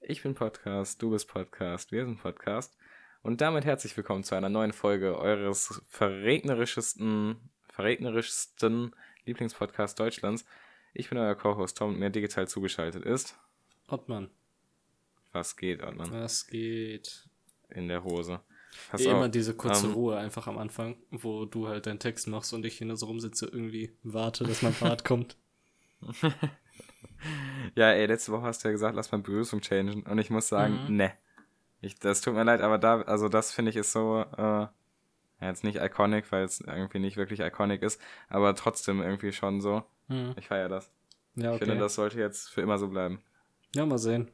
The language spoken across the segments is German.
Ich bin Podcast, du bist Podcast, wir sind Podcast. Und damit herzlich willkommen zu einer neuen Folge eures verregnerischesten, verregnerischsten Lieblingspodcasts Deutschlands. Ich bin euer Co-Host Tom und mir digital zugeschaltet ist. Ottmann. Was geht, Ottmann? Was geht? In der Hose. Pass Immer auf, diese kurze ähm, Ruhe einfach am Anfang, wo du halt deinen Text machst und ich hier nur so rumsitze, irgendwie warte, dass mein Part kommt. ja, ey, letzte Woche hast du ja gesagt, lass mal Begrüßung changen. Und ich muss sagen, mhm. ne. Ich, das tut mir leid, aber da, also das finde ich ist so, äh, jetzt nicht iconic, weil es irgendwie nicht wirklich iconic ist, aber trotzdem irgendwie schon so. Mhm. Ich feiere das. Ja, okay. Ich finde, das sollte jetzt für immer so bleiben. Ja, mal sehen.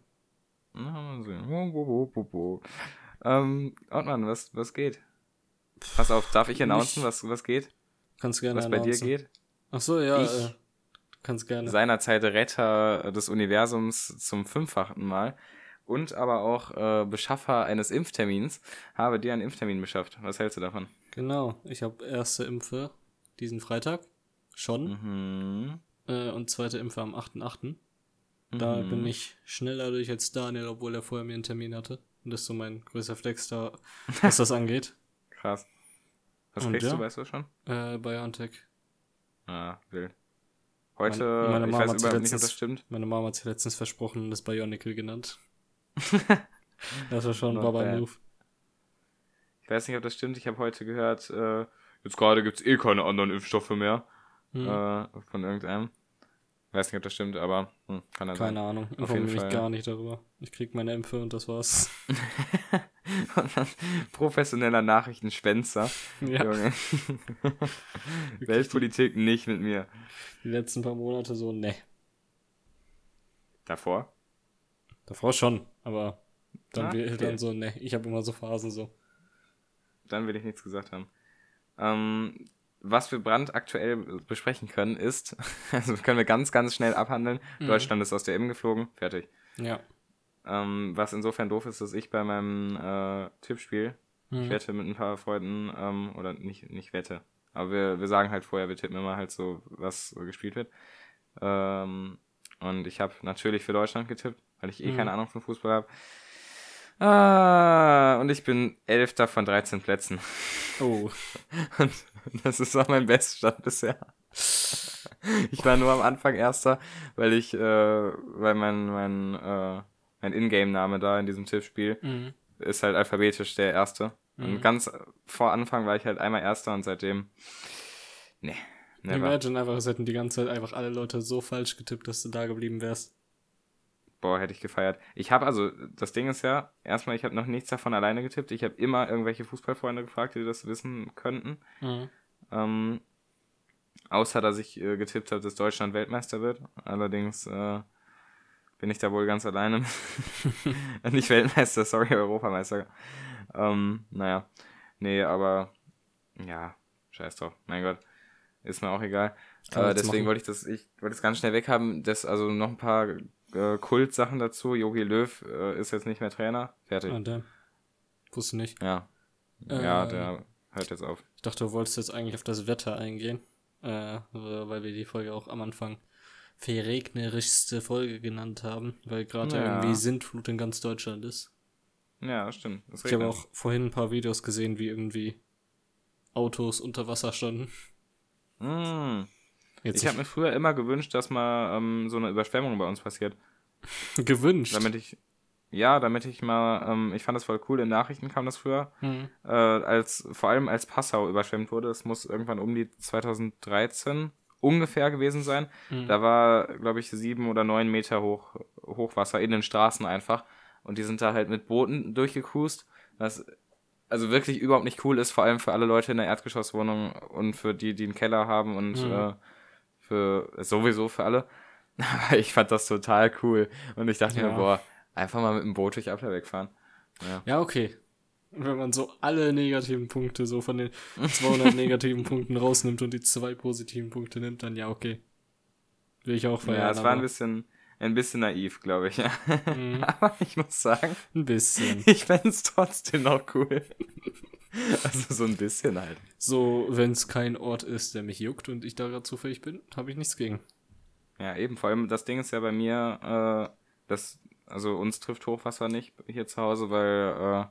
Ja, mal sehen. Wo, wo, wo. Ähm, Ortmann, was, was geht? Pass auf, darf ich announcen, was, was geht? Kannst gerne Was bei dir geht? Ach so, ja. Ich, äh, kannst gerne. Seinerzeit Retter des Universums zum fünffachen Mal und aber auch äh, Beschaffer eines Impftermins, habe dir einen Impftermin beschafft. Was hältst du davon? Genau, ich habe erste Impfe diesen Freitag schon mhm. äh, und zweite Impfe am 8.8. Da mhm. bin ich schneller durch als Daniel, obwohl er vorher mir einen Termin hatte. Und das ist so mein größter Flex da, was das angeht. Krass. Was und kriegst ja, du, weißt du schon? Äh, BioNTech. Ah, wild. Heute, meine, meine ich weiß überhaupt nicht, ob das stimmt. Meine Mama hat sich letztens versprochen das Bionicle genannt. das war schon ein Baba-Move. Ich weiß nicht, ob das stimmt. Ich habe heute gehört, äh, jetzt gerade gibt es eh keine anderen Impfstoffe mehr. Hm. Äh, von irgendeinem. Ich weiß nicht, ob das stimmt, aber hm, kann er Keine sein. Ahnung. Ich informiere mich gar nicht darüber. Ich krieg meine Impfe und das war's. professioneller Nachrichtenschwänzer. Ja. Junge. Weltpolitik nicht mit mir. Die letzten paar Monate so, ne. Davor? Davor schon, aber dann, ah, okay. dann so, ne. Ich habe immer so Phasen so. Dann will ich nichts gesagt haben. Ähm, was wir brandaktuell besprechen können, ist, also können wir ganz, ganz schnell abhandeln. Mhm. Deutschland ist aus der EM geflogen, fertig. Ja. Ähm, was insofern doof ist, dass ich bei meinem äh, Tippspiel, mhm. ich wette mit ein paar Freunden, ähm, oder nicht, nicht wette, aber wir, wir sagen halt vorher, wir tippen immer halt so, was so gespielt wird. Ähm, und ich habe natürlich für Deutschland getippt, weil ich eh mhm. keine Ahnung von Fußball habe. Ah, und ich bin Elfter von 13 Plätzen. Oh. Und das ist auch mein Beststand bisher. Ich war nur am Anfang Erster, weil ich, äh, weil mein, mein, äh, mein Ingame-Name da in diesem Tippspiel mhm. ist halt alphabetisch der Erste. Mhm. Und ganz vor Anfang war ich halt einmal Erster und seitdem, nee. Never. Imagine einfach, es hätten die ganze Zeit einfach alle Leute so falsch getippt, dass du da geblieben wärst. Boah, hätte ich gefeiert. Ich habe also, das Ding ist ja, erstmal, ich habe noch nichts davon alleine getippt. Ich habe immer irgendwelche Fußballfreunde gefragt, die das wissen könnten. Mhm. Ähm, außer, dass ich äh, getippt habe, dass Deutschland Weltmeister wird. Allerdings äh, bin ich da wohl ganz alleine. Nicht Weltmeister, sorry, Europameister. Ähm, naja. Nee, aber ja, scheiß drauf. Mein Gott. Ist mir auch egal. Äh, deswegen wollte ich das, ich wollte es ganz schnell weghaben. Das, also noch ein paar äh, Kultsachen dazu. Jogi Löw äh, ist jetzt nicht mehr Trainer. Fertig. Ah, der. Wusste nicht. Ja. Ja, der hört jetzt auf. Ich dachte, du wolltest jetzt eigentlich auf das Wetter eingehen. Äh, weil wir die Folge auch am Anfang verregnerischste Folge genannt haben, weil gerade ja. irgendwie Sintflut in ganz Deutschland ist. Ja, stimmt. ich habe auch vorhin ein paar Videos gesehen, wie irgendwie Autos unter Wasser standen. Mm. Jetzt ich habe mir früher immer gewünscht, dass mal ähm, so eine Überschwemmung bei uns passiert. gewünscht? Damit ich, ja, damit ich mal, ähm, ich fand das voll cool, in Nachrichten kam das früher, mhm. äh, als, vor allem als Passau überschwemmt wurde, das muss irgendwann um die 2013 ungefähr gewesen sein. Mhm. Da war, glaube ich, sieben oder neun Meter hoch, Hochwasser in den Straßen einfach. Und die sind da halt mit Booten durchgecruised. Was also wirklich überhaupt nicht cool ist, vor allem für alle Leute in der Erdgeschosswohnung und für die, die einen Keller haben und mhm. äh, für sowieso für alle. Aber ich fand das total cool. Und ich dachte ja. mir, boah, einfach mal mit dem Boot durch Appler wegfahren. Ja. ja, okay. Wenn man so alle negativen Punkte so von den 200 negativen Punkten rausnimmt und die zwei positiven Punkte nimmt, dann ja, okay. Will ich auch feiern. Ja, es war ein bisschen, ein bisschen naiv, glaube ich. Mhm. aber ich muss sagen, ein bisschen. Ich fände es trotzdem noch cool. also so ein bisschen halt. So, wenn es kein Ort ist, der mich juckt und ich da gerade zufällig bin, habe ich nichts gegen. Ja, eben. Vor allem das Ding ist ja bei mir, äh, das also uns trifft Hochwasser nicht hier zu Hause, weil äh,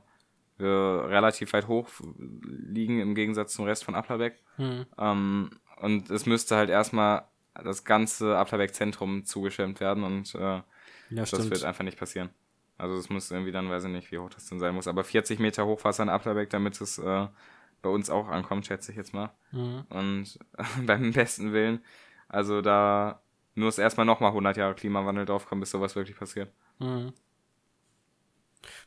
wir relativ weit hoch liegen im Gegensatz zum Rest von Applerbeck. Mhm. Ähm, und es müsste halt erstmal das ganze Applerbeck-Zentrum zugeschirmt werden und äh, ja, das stimmt. wird einfach nicht passieren. Also es muss irgendwie dann, weiß ich nicht, wie hoch das denn sein muss, aber 40 Meter Hochwasser in Applerbeck, damit es äh, bei uns auch ankommt, schätze ich jetzt mal. Mhm. Und beim besten Willen, also da muss erstmal nochmal 100 Jahre Klimawandel draufkommen, bis sowas wirklich passiert. Mhm.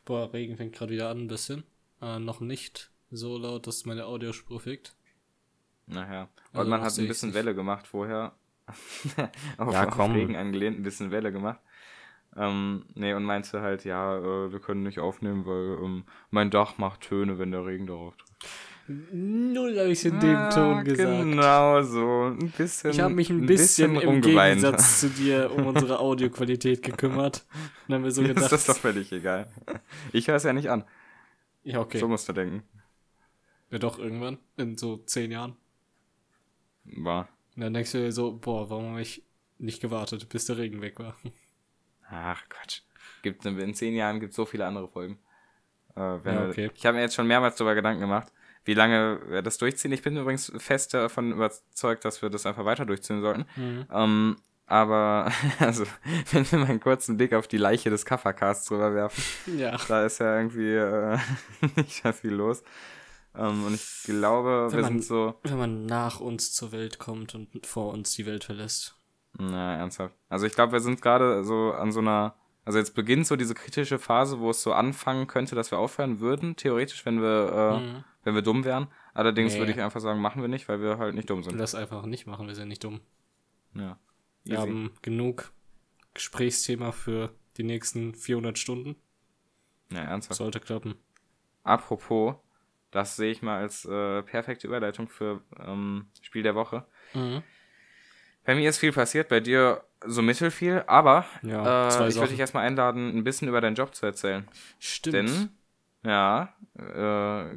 Boah, Regen fängt gerade wieder an ein bisschen. Äh, noch nicht so laut, dass meine Audiospur fickt. Naja. Und also man hat ein bisschen Welle gemacht vorher. auf, ja, komm. Auf Regen angelehnt, ein bisschen Welle gemacht. Ähm, nee, und meinte halt, ja, äh, wir können nicht aufnehmen, weil ähm, mein Dach macht Töne, wenn der Regen darauf trifft. Null habe ich in dem ah, Ton gesagt. Genau so. Ein bisschen. Ich habe mich ein, bisschen, bisschen im Gegensatz zu dir um unsere Audioqualität gekümmert. Und dann haben wir so gedacht. das ist doch völlig egal. Ich höre es ja nicht an. Ja, okay. So musst du denken. Ja, doch, irgendwann. In so zehn Jahren. War. Und dann denkst du dir so, boah, warum habe ich nicht gewartet, bis der Regen weg war? Ach, Quatsch. Gibt, in zehn Jahren gibt es so viele andere Folgen. Äh, ja, okay. Ich habe mir jetzt schon mehrmals darüber Gedanken gemacht wie lange wir das durchziehen. Ich bin übrigens fest davon überzeugt, dass wir das einfach weiter durchziehen sollten. Mhm. Ähm, aber, also, wenn wir mal einen kurzen Blick auf die Leiche des Kaffercasts drüber werfen, ja. da ist ja irgendwie äh, nicht mehr viel los. Ähm, und ich glaube, wenn wir man, sind so. Wenn man nach uns zur Welt kommt und vor uns die Welt verlässt. Na, ernsthaft. Also, ich glaube, wir sind gerade so an so einer. Also, jetzt beginnt so diese kritische Phase, wo es so anfangen könnte, dass wir aufhören würden, theoretisch, wenn wir. Äh, mhm wenn wir dumm wären. Allerdings nee. würde ich einfach sagen, machen wir nicht, weil wir halt nicht dumm sind. Lass einfach nicht machen, wir sind nicht dumm. Ja. Easy. Wir haben genug Gesprächsthema für die nächsten 400 Stunden. Ja, ernsthaft. Sollte klappen. Apropos, das sehe ich mal als äh, perfekte Überleitung für ähm, Spiel der Woche. Mhm. Bei mir ist viel passiert, bei dir so mittelfiel, aber ja, äh, ich würde dich erstmal einladen, ein bisschen über deinen Job zu erzählen. Stimmt. Denn ja, äh,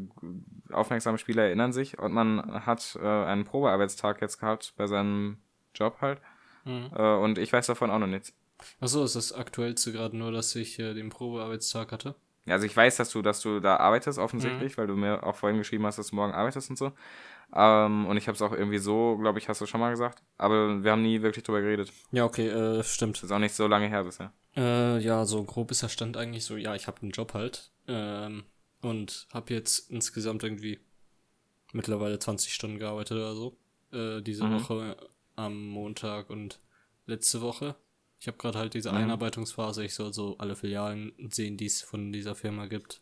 aufmerksame Spieler erinnern sich und man hat äh, einen Probearbeitstag jetzt gehabt bei seinem Job halt. Mhm. Äh, und ich weiß davon auch noch nichts. Achso, ist das aktuellste gerade nur, dass ich äh, den Probearbeitstag hatte? Also ich weiß, dass du, dass du da arbeitest offensichtlich, mhm. weil du mir auch vorhin geschrieben hast, dass du morgen arbeitest und so. Ähm, und ich habe es auch irgendwie so, glaube ich, hast du schon mal gesagt. Aber wir haben nie wirklich drüber geredet. Ja, okay, äh, stimmt. Das ist auch nicht so lange her bisher. Äh, ja, so grob ist der Stand eigentlich so, ja, ich habe einen Job halt. Ähm, und habe jetzt insgesamt irgendwie mittlerweile 20 Stunden gearbeitet oder so. Äh, diese mhm. Woche am Montag und letzte Woche. Ich habe gerade halt diese mhm. Einarbeitungsphase. Ich soll so alle Filialen sehen, die es von dieser Firma gibt.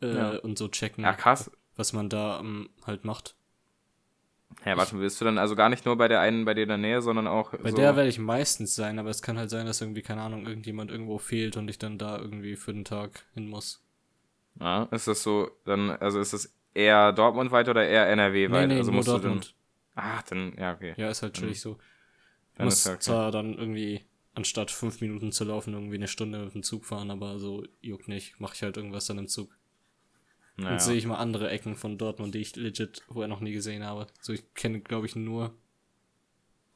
Äh, ja. Und so checken, ja, krass. was man da um, halt macht. Ja, warte, willst du dann also gar nicht nur bei der einen bei dir in der Nähe, sondern auch. Bei so der werde ich meistens sein, aber es kann halt sein, dass irgendwie, keine Ahnung, irgendjemand irgendwo fehlt und ich dann da irgendwie für den Tag hin muss. Ja, ist das so, dann, also ist das eher Dortmund weit oder eher NRW weit? Nee, nee, also musst Dortmund. Du dann, ach, dann, ja, okay. Ja, ist halt chillig so. Dann muss okay. zwar dann irgendwie, anstatt fünf Minuten zu laufen, irgendwie eine Stunde mit dem Zug fahren, aber so juckt nicht. Mache ich halt irgendwas dann im Zug. Naja. Und sehe ich mal andere Ecken von Dortmund, die ich legit vorher noch nie gesehen habe. So, ich kenne, glaube ich, nur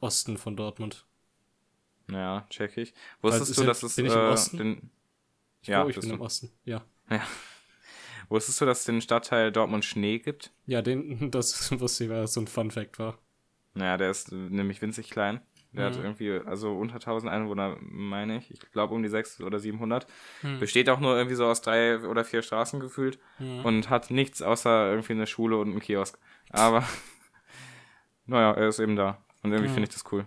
Osten von Dortmund. Ja, check ich. Wusstest du, dass es. Bin ich im äh, Osten? Den, ich ja, glaube, ich bin du. im Osten, ja. Ja. Wusstest du, dass es den Stadtteil Dortmund Schnee gibt? Ja, den, das wusste ich, weil das so ein Fun Fact war. Naja, der ist nämlich winzig klein. Der mhm. hat irgendwie, also unter 1000 Einwohner, meine ich. Ich glaube um die 600 oder 700. Mhm. Besteht auch nur irgendwie so aus drei oder vier Straßen gefühlt. Mhm. Und hat nichts außer irgendwie eine Schule und einen Kiosk. Aber, naja, er ist eben da. Und irgendwie finde ich das cool.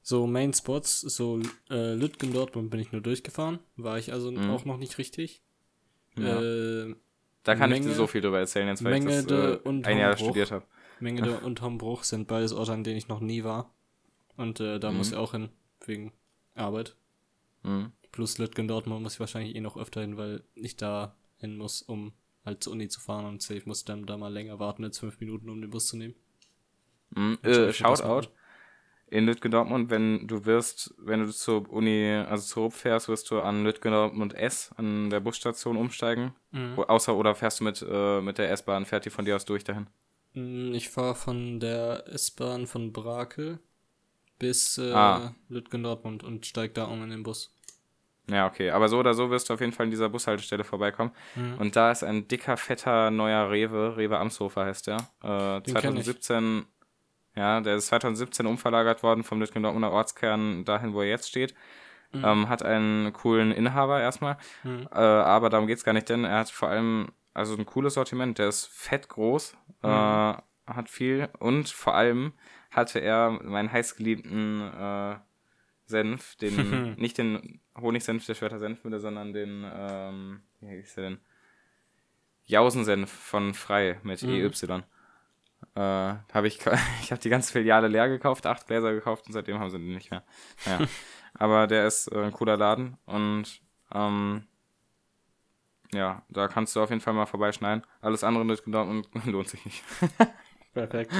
So Main Spots, so äh, Lütgen Dortmund bin ich nur durchgefahren. War ich also mhm. auch noch nicht richtig. Ja. Äh, da kann Menge, ich dir so viel drüber erzählen, jetzt weil Menge ich das äh, und ein Jahr studiert habe. Mengede und Hombruch sind beides Orte, an denen ich noch nie war. Und äh, da mhm. muss ich auch hin, wegen Arbeit. Mhm. Plus Lütgen Dortmund muss ich wahrscheinlich eh noch öfter hin, weil ich da hin muss, um halt zur Uni zu fahren und ich muss dann da mal länger warten als fünf Minuten, um den Bus zu nehmen. Mhm. Äh, Shoutout in Lütgen Dortmund, wenn du wirst, wenn du zur Uni, also zur RUP fährst, wirst du an Lütgen Dortmund S an der Busstation umsteigen. Mhm. Außer oder fährst du mit, äh, mit der S-Bahn, fährt die von dir aus durch dahin? Mm, ich fahre von der S-Bahn von Brakel bis äh, ah. Lütgen Dortmund und steig da um in den Bus. Ja, okay. Aber so oder so wirst du auf jeden Fall in dieser Bushaltestelle vorbeikommen. Mhm. Und da ist ein dicker, fetter, neuer Rewe. Rewe Amshofer heißt der. Äh, 2017, ja, der ist 2017 umverlagert worden vom Dortmunder Ortskern dahin, wo er jetzt steht. Mhm. Ähm, hat einen coolen Inhaber erstmal. Mhm. Äh, aber darum geht es gar nicht, denn er hat vor allem also ein cooles Sortiment. Der ist fett groß, mhm. äh, hat viel und vor allem hatte er meinen heißgeliebten äh, Senf, den, nicht den Honigsenf der Schwerter Senfmühle, sondern den, ähm, wie hieß der denn? Jausensenf von Frei mit mhm. EY. Äh, habe ich, ich habe die ganze Filiale leer gekauft, acht Gläser gekauft und seitdem haben sie den nicht mehr. Naja. Aber der ist äh, ein cooler Laden und ähm, ja, da kannst du auf jeden Fall mal vorbeischneiden. Alles andere lohnt sich nicht. Perfekt.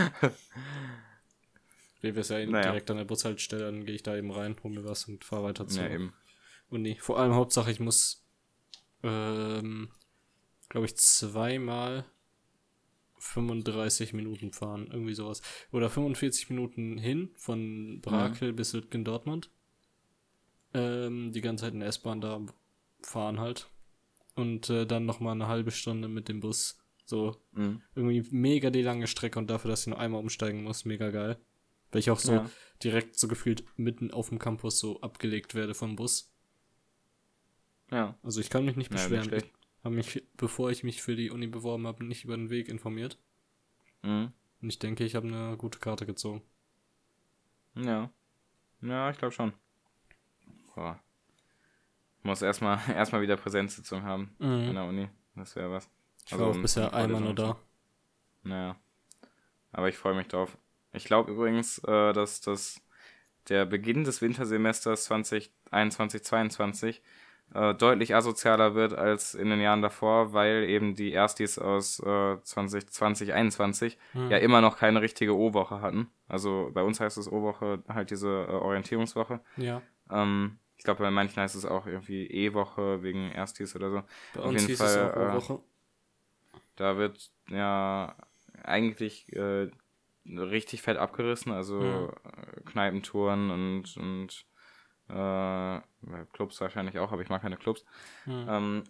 Rewe ist ja naja. direkt an der Bushaltestelle, dann gehe ich da eben rein, hole mir was und fahre weiter zur ja, eben. Uni. Vor allem Hauptsache, ich muss, ähm, glaube ich, zweimal 35 Minuten fahren, irgendwie sowas. Oder 45 Minuten hin von Brakel mhm. bis Lütgen Dortmund. Ähm, die ganze Zeit in der S-Bahn da fahren halt. Und äh, dann nochmal eine halbe Stunde mit dem Bus. So, mhm. irgendwie mega die lange Strecke und dafür, dass ich nur einmal umsteigen muss, mega geil. Weil ich auch so ja. direkt so gefühlt mitten auf dem Campus so abgelegt werde vom Bus. Ja. Also ich kann mich nicht beschweren. Ja, habe mich, bevor ich mich für die Uni beworben habe, nicht über den Weg informiert. Mhm. Und ich denke, ich habe eine gute Karte gezogen. Ja. Ja, ich glaube schon. Boah. Muss erstmal erstmal wieder Präsenzsitzung haben mhm. in der Uni. Das wäre was. Ich also war auch bisher einmal nur da. Naja. Aber ich freue mich drauf. Ich glaube übrigens, äh, dass das der Beginn des Wintersemesters 2021, 2022 äh, deutlich asozialer wird als in den Jahren davor, weil eben die Erstis aus äh, 2020, 2021 hm. ja immer noch keine richtige O-Woche hatten. Also bei uns heißt es O-Woche halt diese äh, Orientierungswoche. Ja. Ähm, ich glaube, bei manchen heißt es auch irgendwie E-Woche wegen Erstis oder so. Bei Auf jeden Fall. Äh, da wird ja eigentlich äh, richtig fett abgerissen, also mhm. Kneipentouren und, und äh, Clubs wahrscheinlich auch, aber ich mag keine Clubs. Mhm. Ähm,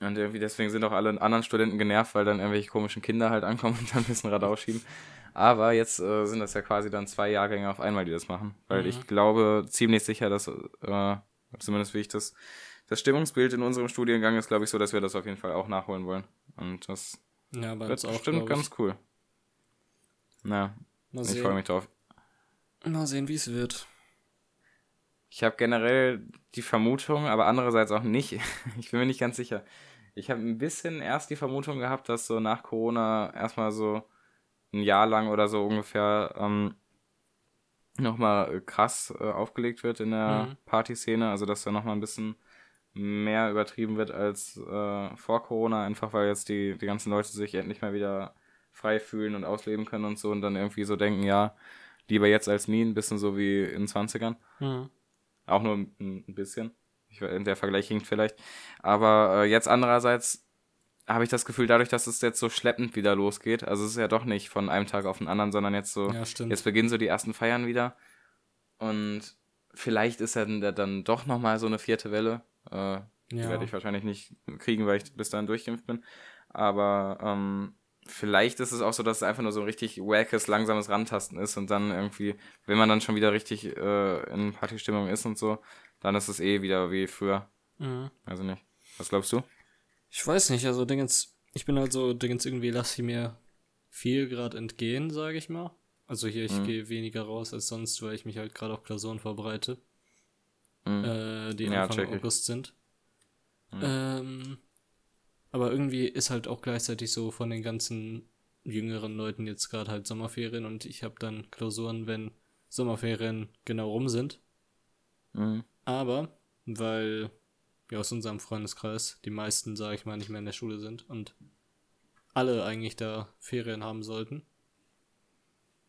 und irgendwie deswegen sind auch alle anderen Studenten genervt, weil dann irgendwelche komischen Kinder halt ankommen und dann ein bisschen Radau schieben. Aber jetzt äh, sind das ja quasi dann zwei Jahrgänge auf einmal, die das machen. Weil mhm. ich glaube ziemlich sicher, dass, äh, zumindest wie ich das, das Stimmungsbild in unserem Studiengang ist, glaube ich, so, dass wir das auf jeden Fall auch nachholen wollen. Und das ja, wird bestimmt ganz cool. Na, Mal ich freue mich drauf. Mal sehen, wie es wird. Ich habe generell die Vermutung, aber andererseits auch nicht. ich bin mir nicht ganz sicher. Ich habe ein bisschen erst die Vermutung gehabt, dass so nach Corona erstmal so ein Jahr lang oder so ungefähr ähm, nochmal krass äh, aufgelegt wird in der mhm. Partyszene. Also dass da nochmal ein bisschen mehr übertrieben wird als äh, vor Corona, einfach weil jetzt die, die ganzen Leute sich endlich mal wieder frei fühlen und ausleben können und so und dann irgendwie so denken, ja, lieber jetzt als nie, ein bisschen so wie in den 20ern. Mhm. Auch nur ein, ein bisschen. Ich, der Vergleich hinkt vielleicht. Aber äh, jetzt andererseits habe ich das Gefühl, dadurch, dass es jetzt so schleppend wieder losgeht, also es ist ja doch nicht von einem Tag auf den anderen, sondern jetzt so, ja, jetzt beginnen so die ersten Feiern wieder. Und vielleicht ist dann, dann doch nochmal so eine vierte Welle. Äh, ja. Die werde ich wahrscheinlich nicht kriegen, weil ich bis dahin durchgeimpft bin. Aber ähm, vielleicht ist es auch so, dass es einfach nur so ein richtig wackes, langsames Rantasten ist und dann irgendwie, wenn man dann schon wieder richtig äh, in Partystimmung ist und so, dann ist es eh wieder wie früher. Mhm. Also nicht. Was glaubst du? Ich weiß nicht, also Dingens, ich bin halt so, Dingens, irgendwie lasse ich mir viel gerade entgehen, sage ich mal. Also hier, ich mhm. gehe weniger raus als sonst, weil ich mich halt gerade auf Klausuren vorbereite. Mhm. Äh, die ja, Anfang August sind. Mhm. Ähm, aber irgendwie ist halt auch gleichzeitig so von den ganzen jüngeren Leuten jetzt gerade halt Sommerferien und ich habe dann Klausuren, wenn Sommerferien genau rum sind. Mhm. Aber, weil wir aus unserem Freundeskreis die meisten, sage ich mal, nicht mehr in der Schule sind und alle eigentlich da Ferien haben sollten,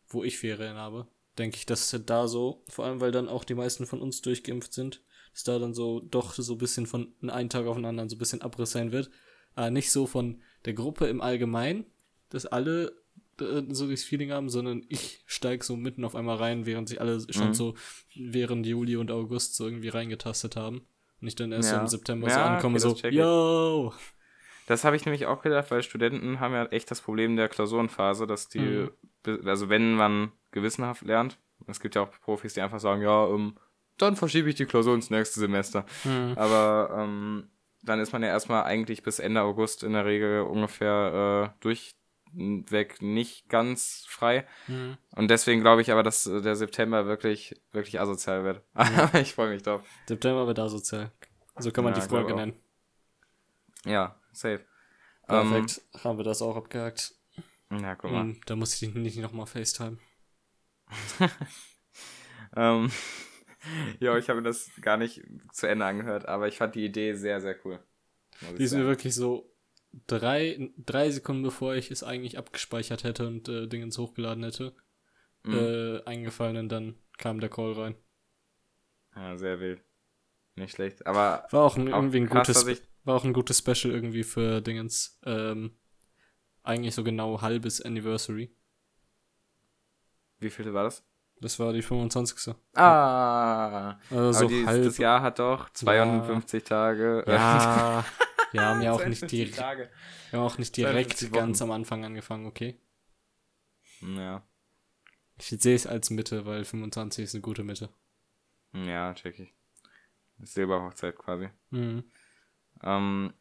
wo ich Ferien habe, denke ich, dass es da so, vor allem weil dann auch die meisten von uns durchgeimpft sind, dass da dann so doch so ein bisschen von einem Tag auf den anderen so ein bisschen Abriss sein wird äh, nicht so von der Gruppe im Allgemeinen, dass alle äh, so das Feeling haben, sondern ich steige so mitten auf einmal rein, während sich alle schon mhm. so während Juli und August so irgendwie reingetastet haben. Und ich dann erst ja. im September ja, so ankomme, okay, so, yo! Das habe ich nämlich auch gedacht, weil Studenten haben ja echt das Problem der Klausurenphase, dass die, mhm. also wenn man gewissenhaft lernt, es gibt ja auch Profis, die einfach sagen, ja, ähm, dann verschiebe ich die Klausur ins nächste Semester. Mhm. Aber ähm, dann ist man ja erstmal eigentlich bis Ende August in der Regel ungefähr äh, durchweg nicht ganz frei. Mhm. Und deswegen glaube ich aber, dass äh, der September wirklich, wirklich asozial wird. Aber ich freue mich drauf. September wird asozial. So kann man ja, die Folge nennen. Ja, safe. Perfekt, ähm, haben wir das auch abgehakt. Ja, guck mal. Hm, da muss ich nicht nochmal FaceTime. ähm, ja, ich habe mir das gar nicht zu Ende angehört, aber ich fand die Idee sehr, sehr cool. Die ist mir wirklich so drei, drei Sekunden bevor ich es eigentlich abgespeichert hätte und äh, Dingens hochgeladen hätte, mhm. äh, eingefallen und dann kam der Call rein. Ja, sehr wild. Nicht schlecht. Aber war auch ein, irgendwie ein krass, gutes, war auch ein gutes Special irgendwie für Dingens. Ähm, eigentlich so genau halbes Anniversary. Wie viel war das? Das war die 25. Ah. Also dieses, halb, das Jahr hat doch 52 ja, Tage. Ja. wir haben ja auch nicht direkt, wir haben auch nicht direkt ganz am Anfang angefangen, okay? Ja. Ich sehe es als Mitte, weil 25 ist eine gute Mitte. Ja, check ich. Silberhochzeit quasi. Mhm. Ähm,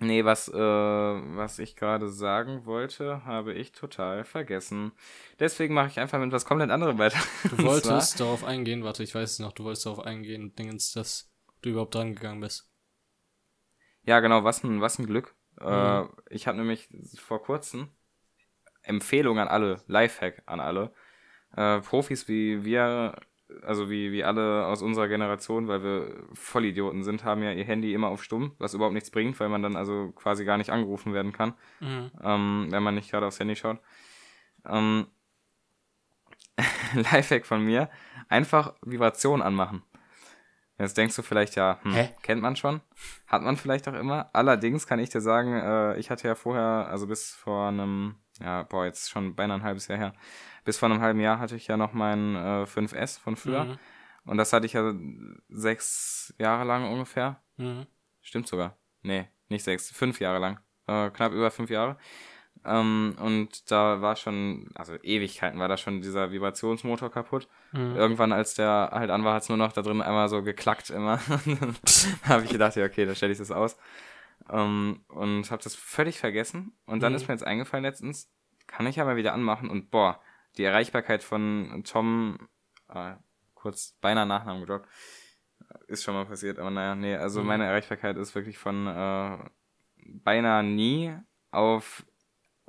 nee, was, äh, was ich gerade sagen wollte, habe ich total vergessen. Deswegen mache ich einfach mit was komplett anderem weiter. Du wolltest darauf eingehen, warte, ich weiß es noch, du wolltest darauf eingehen, Dingens, dass du überhaupt dran gegangen bist. Ja, genau, was ein, was ein Glück. Äh, mhm. Äh, ich habe nämlich vor kurzem Empfehlung an alle, Lifehack an alle. Äh, Profis wie wir also wie, wie alle aus unserer Generation, weil wir Vollidioten sind, haben ja ihr Handy immer auf Stumm, was überhaupt nichts bringt, weil man dann also quasi gar nicht angerufen werden kann, mhm. ähm, wenn man nicht gerade aufs Handy schaut. Ähm, Lifehack von mir, einfach Vibration anmachen. Jetzt denkst du vielleicht, ja, hm, kennt man schon, hat man vielleicht auch immer. Allerdings kann ich dir sagen, äh, ich hatte ja vorher, also bis vor einem, ja, boah, jetzt schon beinahe ein halbes Jahr her, bis vor einem halben Jahr hatte ich ja noch mein äh, 5S von früher. Mhm. Und das hatte ich ja sechs Jahre lang ungefähr. Mhm. Stimmt sogar. Nee, nicht sechs, fünf Jahre lang. Äh, knapp über fünf Jahre. Ähm, und da war schon, also Ewigkeiten war da schon dieser Vibrationsmotor kaputt. Mhm. Irgendwann, als der halt an war, hat es nur noch da drin einmal so geklackt immer. da habe ich gedacht, ja, okay, da stelle ich das aus. Ähm, und habe das völlig vergessen. Und dann mhm. ist mir jetzt eingefallen letztens, kann ich aber wieder anmachen und boah, die Erreichbarkeit von Tom, äh, kurz beinahe Nachnamen gedroppt, ist schon mal passiert, aber naja, nee, also mhm. meine Erreichbarkeit ist wirklich von äh, beinahe nie auf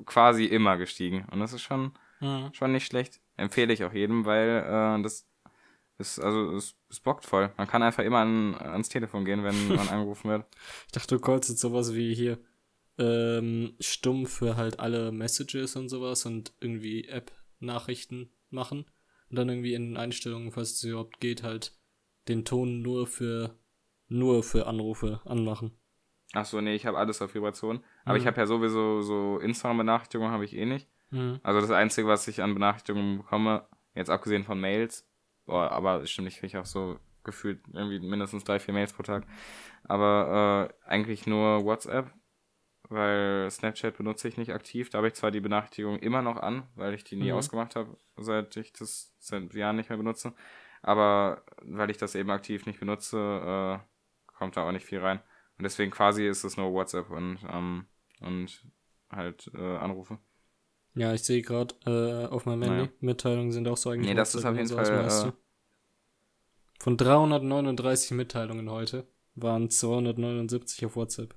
quasi immer gestiegen. Und das ist schon, mhm. schon nicht schlecht. Empfehle ich auch jedem, weil äh, das ist, also es, es bockt voll. Man kann einfach immer an, ans Telefon gehen, wenn man angerufen wird. Ich dachte, du callst jetzt sowas wie hier ähm, stumm für halt alle Messages und sowas und irgendwie App Nachrichten machen und dann irgendwie in den Einstellungen, falls es überhaupt geht, halt den Ton nur für nur für Anrufe anmachen. Ach so, nee, ich habe alles auf Vibration. Aber mhm. ich habe ja sowieso so Instagram-Benachrichtigungen habe ich eh nicht. Mhm. Also das Einzige, was ich an Benachrichtigungen bekomme, jetzt abgesehen von Mails, boah, aber stimmt, ich kriege auch so gefühlt irgendwie mindestens drei, vier Mails pro Tag. Aber äh, eigentlich nur WhatsApp weil Snapchat benutze ich nicht aktiv. Da habe ich zwar die Benachrichtigung immer noch an, weil ich die nie mhm. ausgemacht habe, seit ich das seit Jahren nicht mehr benutze. Aber weil ich das eben aktiv nicht benutze, äh, kommt da auch nicht viel rein. Und deswegen quasi ist es nur WhatsApp und, ähm, und halt äh, Anrufe. Ja, ich sehe gerade äh, auf meinem Handy, naja. Mitteilungen sind auch so eigentlich. Nee, das ist auf jeden Fall. Von 339 Mitteilungen heute waren 279 auf WhatsApp.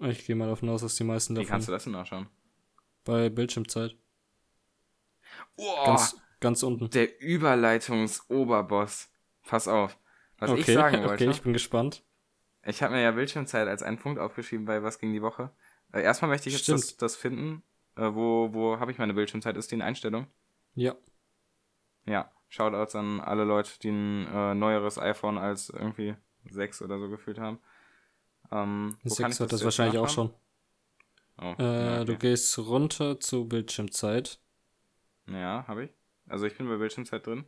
Ich gehe mal davon aus, dass die meisten davon. Wie kannst du das denn nachschauen? Bei Bildschirmzeit. Oh, ganz, ganz unten. Der Überleitungsoberboss. Pass auf. Was okay, ich sagen wollte. Okay, ich bin gespannt. Ich habe mir ja Bildschirmzeit als einen Punkt aufgeschrieben bei Was ging die Woche. Äh, erstmal möchte ich jetzt das, das, finden. Äh, wo wo habe ich meine Bildschirmzeit? Ist die in Einstellung? Ja. Ja. Shoutouts an alle Leute, die ein äh, neueres iPhone als irgendwie 6 oder so gefühlt haben. Ähm, 6 hat das, wahrscheinlich auch schon. Oh, äh, okay. Du gehst runter zu Bildschirmzeit. Ja, habe ich. Also ich bin bei Bildschirmzeit drin.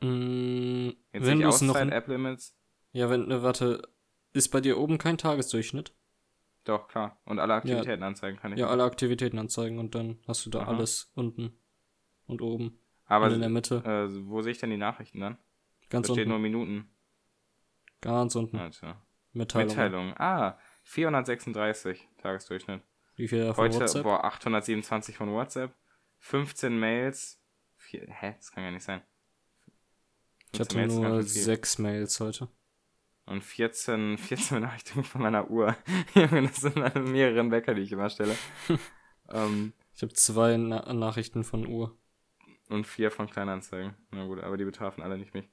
Mm, Jetzt wenn du es noch App Limits. Ja, wenn, ne, warte, ist bei dir oben kein Tagesdurchschnitt? Doch, klar. Und alle Aktivitäten ja. anzeigen kann ich. Ja, alle Aktivitäten anzeigen und dann hast du da Aha. alles unten und oben. Aber und in der Mitte. Äh, wo sehe ich denn die Nachrichten dann? Ganz da unten. steht nur Minuten. Ganz unten. Alter. Mitteilung. Mitteilung. Ah, 436 Tagesdurchschnitt. Wie viel davon Heute, WhatsApp? boah, 827 von WhatsApp. 15 Mails. Vier, hä? Das kann ja nicht sein. Ich hatte Mails nur 6 Mails heute. Und 14, 14 Benachrichtigungen von meiner Uhr. das sind mehrere Wecker, die ich immer stelle. ähm, ich habe zwei Na Nachrichten von Uhr. Und vier von Kleinanzeigen. Na gut, aber die betrafen alle nicht mich.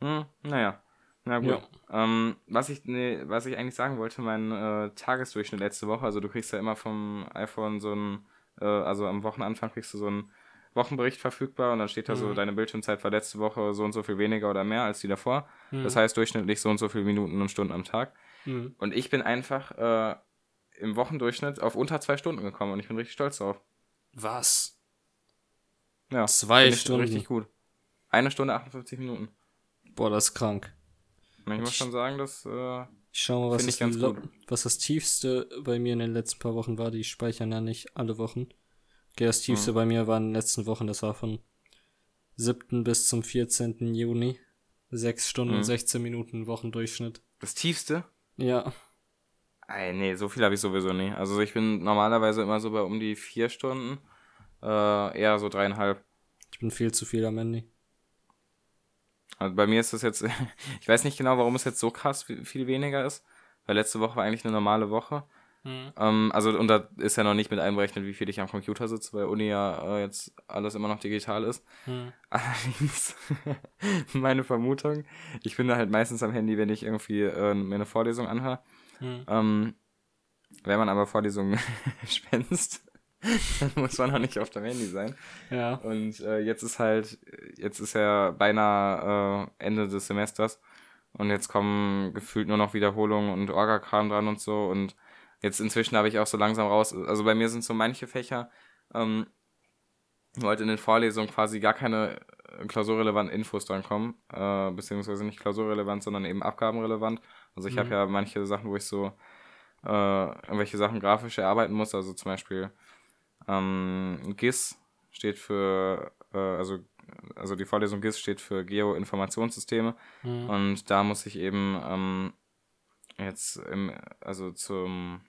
Hm, naja. Na gut. Ja. Ähm, was, ich, nee, was ich eigentlich sagen wollte, mein äh, Tagesdurchschnitt letzte Woche, also du kriegst ja immer vom iPhone so ein, äh, also am Wochenanfang kriegst du so einen Wochenbericht verfügbar und dann steht da mhm. so, deine Bildschirmzeit war letzte Woche so und so viel weniger oder mehr als die davor. Mhm. Das heißt durchschnittlich so und so viele Minuten und Stunden am Tag. Mhm. Und ich bin einfach äh, im Wochendurchschnitt auf unter zwei Stunden gekommen und ich bin richtig stolz drauf. Was? Ja. Zwei Stunden. Richtig gut. Eine Stunde 58 Minuten. Boah, das ist krank. Ich muss schon sagen, das äh, ich schau mal, was, das was das tiefste bei mir in den letzten paar Wochen war. Die speichern ja nicht alle Wochen. Okay, das tiefste mhm. bei mir war in den letzten Wochen, das war von 7. bis zum 14. Juni. 6 Stunden mhm. und 16 Minuten Wochendurchschnitt. Das tiefste? Ja. Ey, nee, so viel habe ich sowieso nie. Also ich bin normalerweise immer so bei um die 4 Stunden. Äh, eher so dreieinhalb. Ich bin viel zu viel am Handy. Also bei mir ist das jetzt, ich weiß nicht genau, warum es jetzt so krass viel weniger ist, weil letzte Woche war eigentlich eine normale Woche. Mhm. Ähm, also, und da ist ja noch nicht mit einberechnet, wie viel ich am Computer sitze, weil Uni ja äh, jetzt alles immer noch digital ist. Mhm. Allerdings, meine Vermutung, ich bin da halt meistens am Handy, wenn ich irgendwie äh, mir eine Vorlesung anhöre. Mhm. Ähm, wenn man aber Vorlesungen schwänzt, dann muss man auch nicht auf dem Handy sein. Ja. Und äh, jetzt ist halt, jetzt ist ja beinahe äh, Ende des Semesters und jetzt kommen gefühlt nur noch Wiederholungen und Orga-Kram dran und so und jetzt inzwischen habe ich auch so langsam raus, also bei mir sind so manche Fächer, ähm, wo halt in den Vorlesungen quasi gar keine äh, klausurrelevanten Infos dran kommen, äh, beziehungsweise nicht klausurrelevant, sondern eben abgabenrelevant. Also ich mhm. habe ja manche Sachen, wo ich so äh, irgendwelche Sachen grafisch erarbeiten muss, also zum Beispiel ähm, GIS steht für, äh, also, also die Vorlesung GIS steht für Geoinformationssysteme mhm. und da muss ich eben ähm, jetzt im, also zum,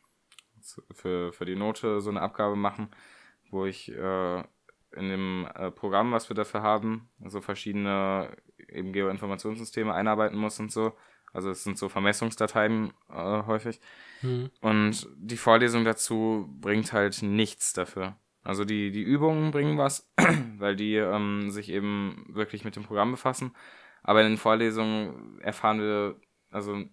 für, für die Note so eine Abgabe machen, wo ich äh, in dem äh, Programm, was wir dafür haben, so verschiedene eben Geoinformationssysteme einarbeiten muss und so. Also es sind so Vermessungsdateien äh, häufig. Mhm. Und die Vorlesung dazu bringt halt nichts dafür. Also die, die Übungen bringen was, weil die ähm, sich eben wirklich mit dem Programm befassen. Aber in den Vorlesungen erfahren wir also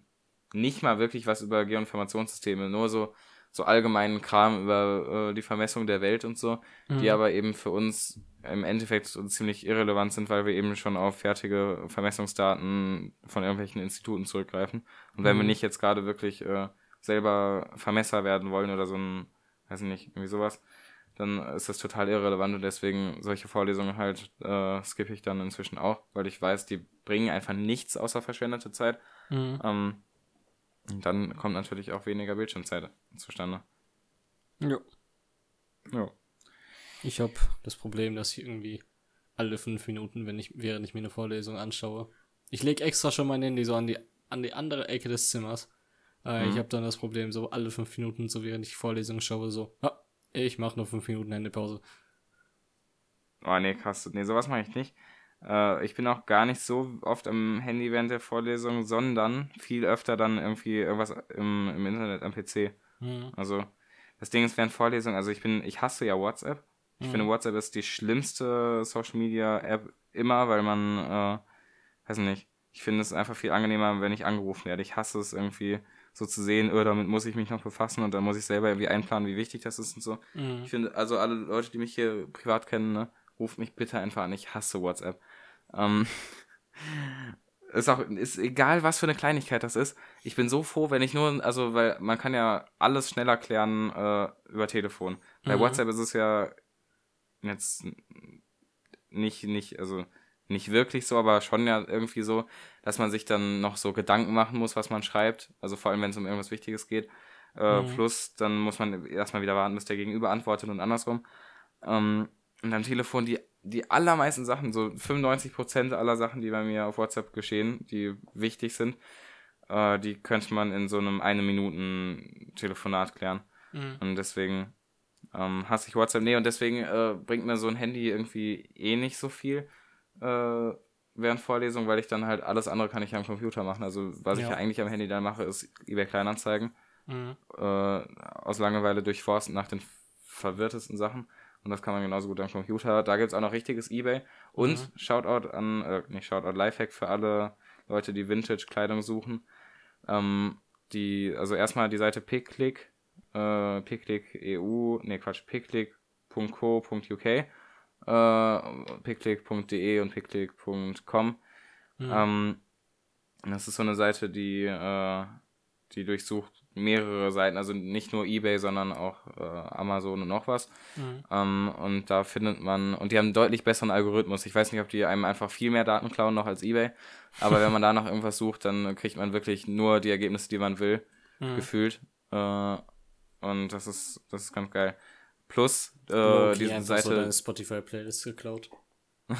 nicht mal wirklich was über Geoinformationssysteme, nur so, so allgemeinen Kram über äh, die Vermessung der Welt und so, mhm. die aber eben für uns im Endeffekt ziemlich irrelevant sind, weil wir eben schon auf fertige Vermessungsdaten von irgendwelchen Instituten zurückgreifen. Und wenn mhm. wir nicht jetzt gerade wirklich äh, selber Vermesser werden wollen oder so ein, weiß ich nicht, irgendwie sowas, dann ist das total irrelevant und deswegen solche Vorlesungen halt äh, skippe ich dann inzwischen auch, weil ich weiß, die bringen einfach nichts außer verschwendete Zeit. Mhm. Ähm, dann kommt natürlich auch weniger Bildschirmzeit zustande. Ja. Ja. Ich habe das Problem, dass ich irgendwie alle fünf Minuten, wenn ich, während ich mir eine Vorlesung anschaue, ich lege extra schon mein Handy so an die, an die andere Ecke des Zimmers. Äh, mhm. Ich habe dann das Problem, so alle fünf Minuten, so während ich Vorlesungen schaue, so, ah, ich mache nur fünf Minuten Handypause. Oh, nee, krass. Nee, sowas mache ich nicht. Äh, ich bin auch gar nicht so oft am Handy während der Vorlesung, sondern viel öfter dann irgendwie irgendwas im, im Internet am PC. Mhm. Also, das Ding ist während Vorlesung, also ich bin, ich hasse ja WhatsApp. Ich mhm. finde, WhatsApp ist die schlimmste Social Media App immer, weil man, äh, weiß nicht, ich finde es einfach viel angenehmer, wenn ich angerufen werde. Ich hasse es irgendwie so zu sehen, oh, damit muss ich mich noch befassen und dann muss ich selber irgendwie einplanen, wie wichtig das ist und so. Mhm. Ich finde, also alle Leute, die mich hier privat kennen, ne, ruft mich bitte einfach an. Ich hasse WhatsApp. Ähm, ist auch, ist egal, was für eine Kleinigkeit das ist. Ich bin so froh, wenn ich nur, also, weil man kann ja alles schneller klären äh, über Telefon. Bei mhm. WhatsApp ist es ja jetzt nicht, nicht, also nicht wirklich so, aber schon ja irgendwie so, dass man sich dann noch so Gedanken machen muss, was man schreibt. Also vor allem, wenn es um irgendwas Wichtiges geht. Äh, mhm. Plus, dann muss man erstmal wieder warten, bis der Gegenüber antwortet und andersrum. Ähm, und am Telefon die, die allermeisten Sachen, so 95% aller Sachen, die bei mir auf WhatsApp geschehen, die wichtig sind, äh, die könnte man in so einem eine Minuten Telefonat klären. Mhm. Und deswegen ähm, hasse ich WhatsApp. Nee, und deswegen äh, bringt mir so ein Handy irgendwie eh nicht so viel äh, während Vorlesung, weil ich dann halt alles andere kann ich am Computer machen. Also was ja. ich ja eigentlich am Handy dann mache, ist eBay Kleinanzeigen. Mhm. Äh, aus Langeweile durchforsten nach den verwirrtesten Sachen. Und das kann man genauso gut am Computer. Da gibt es auch noch richtiges Ebay. Und mhm. Shoutout an, äh, nicht Shoutout, Lifehack für alle Leute, die Vintage-Kleidung suchen. Ähm, die, also erstmal die Seite Picklick, äh, Picklick EU, nee Quatsch, picklick.co.uk, äh, picklick.de und picklick.com. Mhm. Ähm, das ist so eine Seite, die, äh, die durchsucht mehrere Seiten, also nicht nur eBay, sondern auch äh, Amazon und noch was. Mhm. Ähm, und da findet man, und die haben einen deutlich besseren Algorithmus. Ich weiß nicht, ob die einem einfach viel mehr Daten klauen noch als eBay, aber wenn man da noch irgendwas sucht, dann kriegt man wirklich nur die Ergebnisse, die man will, mhm. gefühlt. Äh, und das ist, das ist ganz geil. Plus, äh, okay, diese Seite. So Spotify-Playlist geklaut.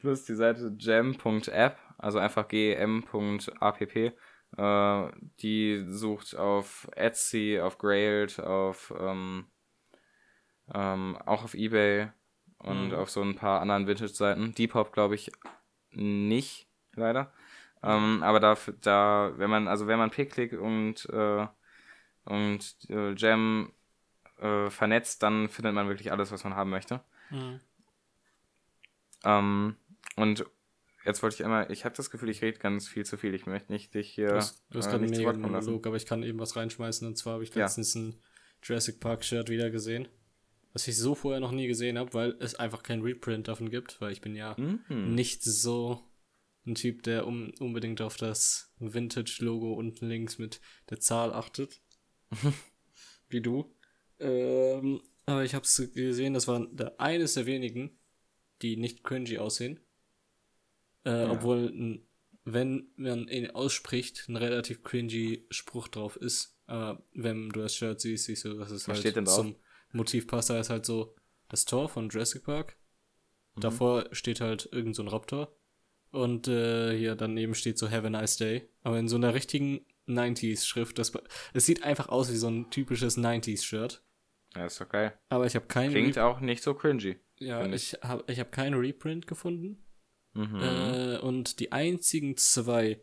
Plus die Seite gem.app, also einfach gem.app äh, die sucht auf Etsy, auf Grailed, auf ähm, ähm, auch auf Ebay und mhm. auf so ein paar anderen Vintage-Seiten. Depop glaube ich nicht, leider. Ähm, aber da, da, wenn man, also wenn man Picklick und äh, und äh, Jam äh, vernetzt, dann findet man wirklich alles, was man haben möchte. Mhm. Ähm, und jetzt wollte ich immer, ich habe das Gefühl, ich rede ganz viel zu viel. Ich möchte nicht dich hier. Du hast, du hast äh, gerade einen mega Monolog, aber ich kann eben was reinschmeißen. Und zwar habe ich letztens ja. ein Jurassic Park Shirt wieder gesehen. Was ich so vorher noch nie gesehen habe, weil es einfach kein Reprint davon gibt, weil ich bin ja mhm. nicht so ein Typ, der um, unbedingt auf das Vintage-Logo unten links mit der Zahl achtet. Wie du. Ähm, aber ich habe es gesehen, das war der, eines der wenigen, die nicht cringy aussehen. Äh, ja. Obwohl, wenn man ihn ausspricht, ein relativ cringy Spruch drauf ist. Aber wenn du das Shirt siehst, siehst du, dass es Was halt zum Motiv passt. Da ist halt so das Tor von Jurassic Park. Mhm. Davor steht halt irgend so ein Raptor. Und äh, hier daneben steht so Have a nice day. Aber in so einer richtigen 90s-Schrift. Das, es sieht einfach aus wie so ein typisches 90s-Shirt. Ja, ist doch geil. Aber ich habe keinen. Klingt Re auch nicht so cringy. Ja, ich habe ich hab keinen Reprint gefunden. Mhm. Äh, und die einzigen zwei,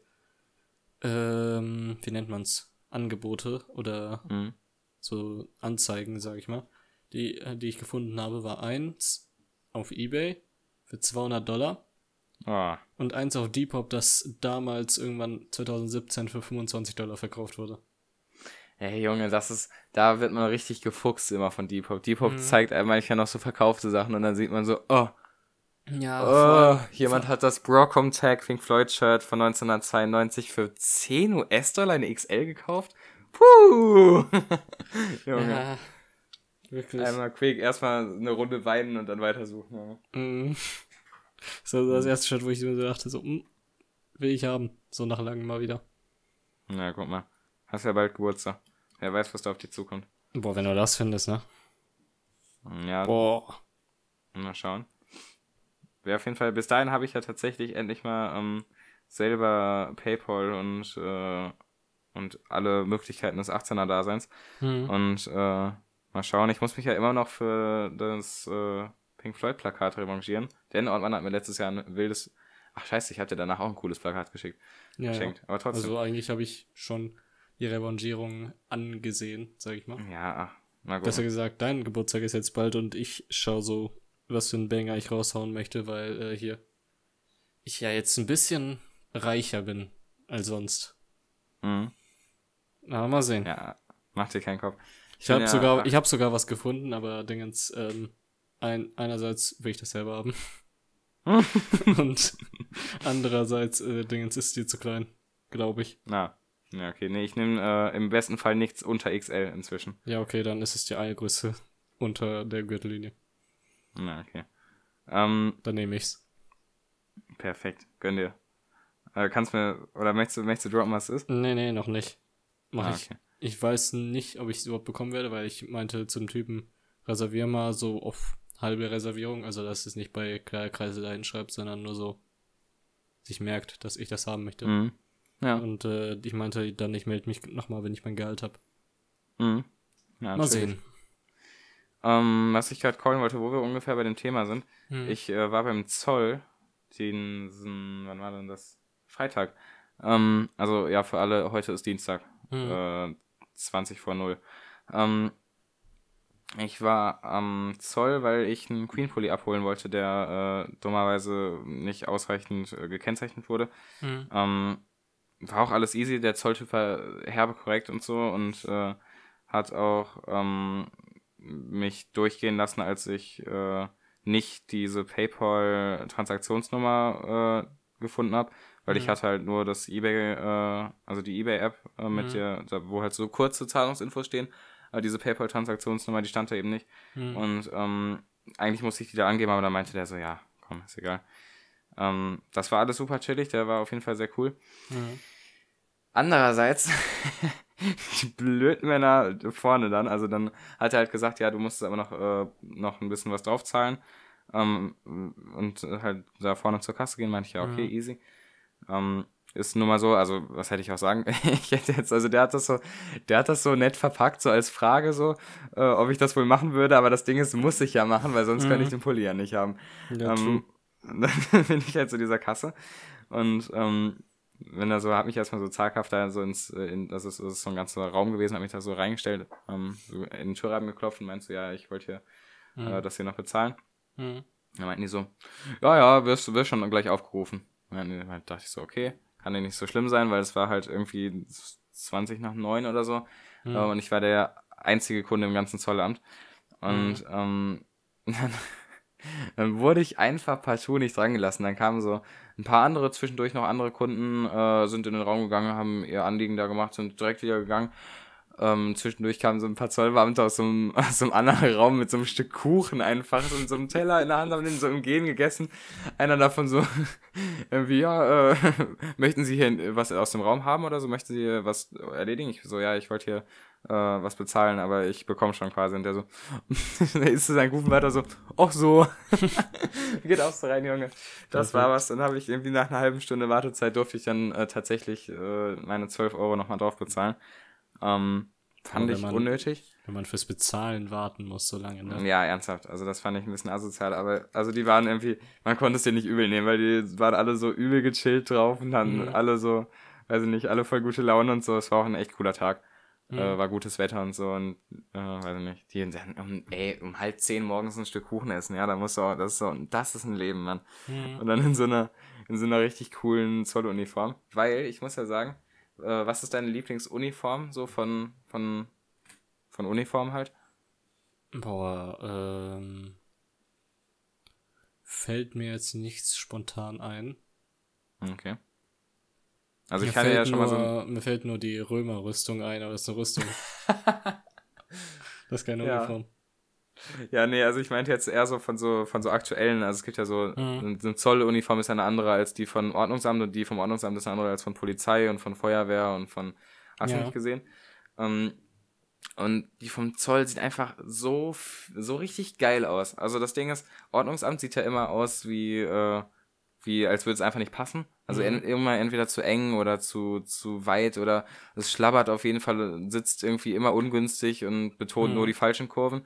ähm, wie nennt man's, Angebote oder mhm. so Anzeigen, sag ich mal, die, äh, die ich gefunden habe, war eins auf Ebay für 200 Dollar. Ah. Und eins auf Depop, das damals irgendwann 2017 für 25 Dollar verkauft wurde. Ey, Junge, das ist, da wird man richtig gefuchst immer von Depop. Depop mhm. zeigt einem manchmal noch so verkaufte Sachen und dann sieht man so, oh, ja, oh, jemand hat das Brocom Tag Pink Floyd Shirt von 1992 für 10 US-Dollar eine XL gekauft. Puh! Junge. Ja, wirklich. Einmal quick, erstmal eine Runde weinen und dann weitersuchen. Ja. Das war das erste Shirt, wo ich mir so dachte, so, mm, will ich haben. So nach langem mal wieder. Na, guck mal. Hast ja bald Geburtstag. Wer weiß, was da auf dich zukommt. Boah, wenn du das findest, ne? Ja. Boah. Mal schauen. Ja, auf jeden Fall, bis dahin habe ich ja tatsächlich endlich mal ähm, selber PayPal und, äh, und alle Möglichkeiten des 18er-Daseins. Mhm. Und äh, mal schauen, ich muss mich ja immer noch für das äh, Pink Floyd-Plakat revanchieren. Denn Ortmann hat mir letztes Jahr ein wildes. Ach scheiße, ich hatte danach auch ein cooles Plakat geschickt. Ja, geschenkt. Aber trotzdem. Also eigentlich habe ich schon die Revanchierung angesehen, sag ich mal. Ja, ach, na gut. Besser gesagt, dein Geburtstag ist jetzt bald und ich schaue so was für ein Banger ich raushauen möchte, weil äh, hier ich ja jetzt ein bisschen reicher bin als sonst. Mhm. Na, mal sehen. Ja, mach dir keinen Kopf. Ich, ich habe ja, sogar, ich habe sogar was gefunden, aber Dingens, ähm, ein, einerseits will ich das selber haben. und andererseits, äh, Dingens ist dir zu klein, glaube ich. Na, ja, okay. Nee, ich nehme äh, im besten Fall nichts unter XL inzwischen. Ja, okay, dann ist es die Größe unter der Gürtellinie. Na, okay. Ähm, Dann nehme ich's. Perfekt, gönn dir. Äh, kannst mir, oder möchtest du, möchtest du droppen, was es ist? Nee, nee, noch nicht. Mach Ah, ich. Ich weiß nicht, ob ich es überhaupt bekommen werde, weil ich meinte zum Typen, reservier mal so auf halbe Reservierung, also dass es nicht bei Kreise dahin schreibt, sondern nur so sich merkt, dass ich das haben möchte. Mhm. Ja. Und äh, ich meinte dann, ich melde mich nochmal, wenn ich mein Gehalt habe. Mhm. ja Mal sehen. Ähm, was ich gerade callen wollte, wo wir ungefähr bei dem Thema sind. Hm. Ich äh, war beim Zoll, den, wann war denn das? Freitag. Ähm, also ja, für alle, heute ist Dienstag. Hm. Äh, 20 vor 0. Ähm, ich war am Zoll, weil ich einen Queen Pulli abholen wollte, der äh, dummerweise nicht ausreichend äh, gekennzeichnet wurde. Hm. Ähm, war auch alles easy, der Zolltyp war herbe korrekt und so und äh, hat auch ähm, mich durchgehen lassen, als ich äh, nicht diese PayPal-Transaktionsnummer äh, gefunden habe, weil ich Mhm. hatte halt nur das eBay, äh, also die eBay-App, äh, mit Mhm. der, wo halt so kurze Zahlungsinfos stehen, aber diese PayPal-Transaktionsnummer, die stand da eben nicht. Hm. Und ähm, eigentlich musste ich die da angeben, aber dann meinte der so, ja, komm, ist egal. Ähm, das war alles super chillig, der war auf jeden Fall sehr cool. Hm. Andererseits, die Blödmänner vorne dann, also dann hat er halt gesagt, ja, du musst aber noch, äh, noch ein bisschen was draufzahlen ähm, und halt da vorne zur Kasse gehen, meinte ich, ja, okay, Mhm. easy. Ähm, ist nun mal so, also was hätte ich auch sagen? ich hätte jetzt, also der hat das so, der hat das so nett verpackt, so als Frage so, äh, ob ich das wohl machen würde, aber das Ding ist, muss ich ja machen, weil sonst Mhm. könnte ich den Pulli ja nicht haben. Ja. Ähm, dann bin ich halt zu dieser Kasse und ähm, wenn er so, hat mich erstmal so zaghaft da so ins, äh, in, das ist, das ist so ein ganzer Raum gewesen, hat mich da so reingestellt, ähm, so in den Türrahmen geklopft und meinte so, ja, ich wollte hier Hm. äh, das hier noch bezahlen. Hm. Dann meinten die so, ja, ja, wirst, wirst schon gleich aufgerufen. Und dann halt dachte ich so, okay, kann ja nicht so schlimm sein, weil es war halt irgendwie 20 nach 9 oder so. Hm. Äh, und ich war der einzige Kunde im ganzen Zollamt. Und ähm, dann, dann wurde ich einfach partout nicht dran gelassen. Dann kamen so ein paar andere, zwischendurch noch andere Kunden, äh, sind in den Raum gegangen, haben ihr Anliegen da gemacht, sind direkt wieder gegangen. Ähm, zwischendurch kamen so ein paar Zollbeamte aus so, einem, aus so einem anderen Raum mit so einem Stück Kuchen einfach, mit so einem Teller in der Hand, haben den so im Gehen gegessen. Einer davon so, irgendwie, ja, äh, möchten Sie hier was aus dem Raum haben oder so? Möchten Sie hier was erledigen? Ich so, ja, ich wollte hier äh, was bezahlen, aber ich bekomme schon quasi. Und der so, der isst seinen Kuchen weiter so, ach so. Geht auch so rein, Junge. Das war was. Dann habe ich irgendwie nach einer halben Stunde Wartezeit durfte ich dann äh, tatsächlich äh, meine 12 Euro nochmal drauf bezahlen. Ähm, fand ich man- unnötig. Wenn man fürs Bezahlen warten muss, so lange, ne? Ja, ernsthaft. Also das fand ich ein bisschen asozial, aber also die waren irgendwie, man konnte es dir nicht übel nehmen, weil die waren alle so übel gechillt drauf und hatten Mhm. alle so, weiß ich nicht, alle voll gute Laune und so. Es war auch ein echt cooler Tag. Mhm. Äh, war gutes Wetter und so und äh, weiß ich nicht. Die dann um, ey, um halb zehn morgens ein Stück Kuchen essen, ja, da musst du auch, das ist so, das ist ein Leben, Mann. Mhm. Und dann in so einer, in so einer richtig coolen Zolluniform. Weil, ich muss ja sagen, äh, was ist deine Lieblingsuniform so von, von, von Uniform halt? Boah, ähm. Fällt mir jetzt nichts spontan ein. Okay. Also ich mir kann dir fällt ja schon mal so ein, nur, Mir fällt nur die Römerrüstung ein, aber das ist eine Rüstung. das ist keine Ja. Uniform. Ja, nee, also ich meinte jetzt eher so von so von so aktuellen, also es gibt ja so Mhm. eine Zolluniform ist ja eine andere als die von Ordnungsamt und die vom Ordnungsamt ist eine andere als von Polizei und von Feuerwehr und von hast du Ja. nicht gesehen. Ähm, und die vom Zoll sieht einfach so so richtig geil aus. Also das Ding ist, Ordnungsamt sieht ja immer aus wie äh, wie als würde es einfach nicht passen. Also Mhm. en immer entweder zu eng oder zu zu weit oder es schlabbert auf jeden Fall, sitzt irgendwie immer ungünstig und betont Mhm. nur die falschen Kurven.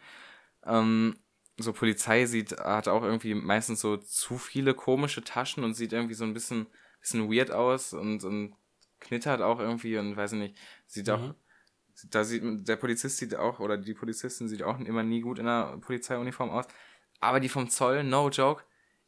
Ähm, so Polizei sieht, hat auch irgendwie meistens so zu viele komische Taschen und sieht irgendwie so ein bisschen, bisschen weird aus und, und knittert auch irgendwie und weiß ich nicht, sieht auch, Mhm. da sieht der Polizist sieht auch, oder die Polizistin sieht auch immer nie gut in einer Polizeiuniform aus. Aber die vom Zoll, no joke,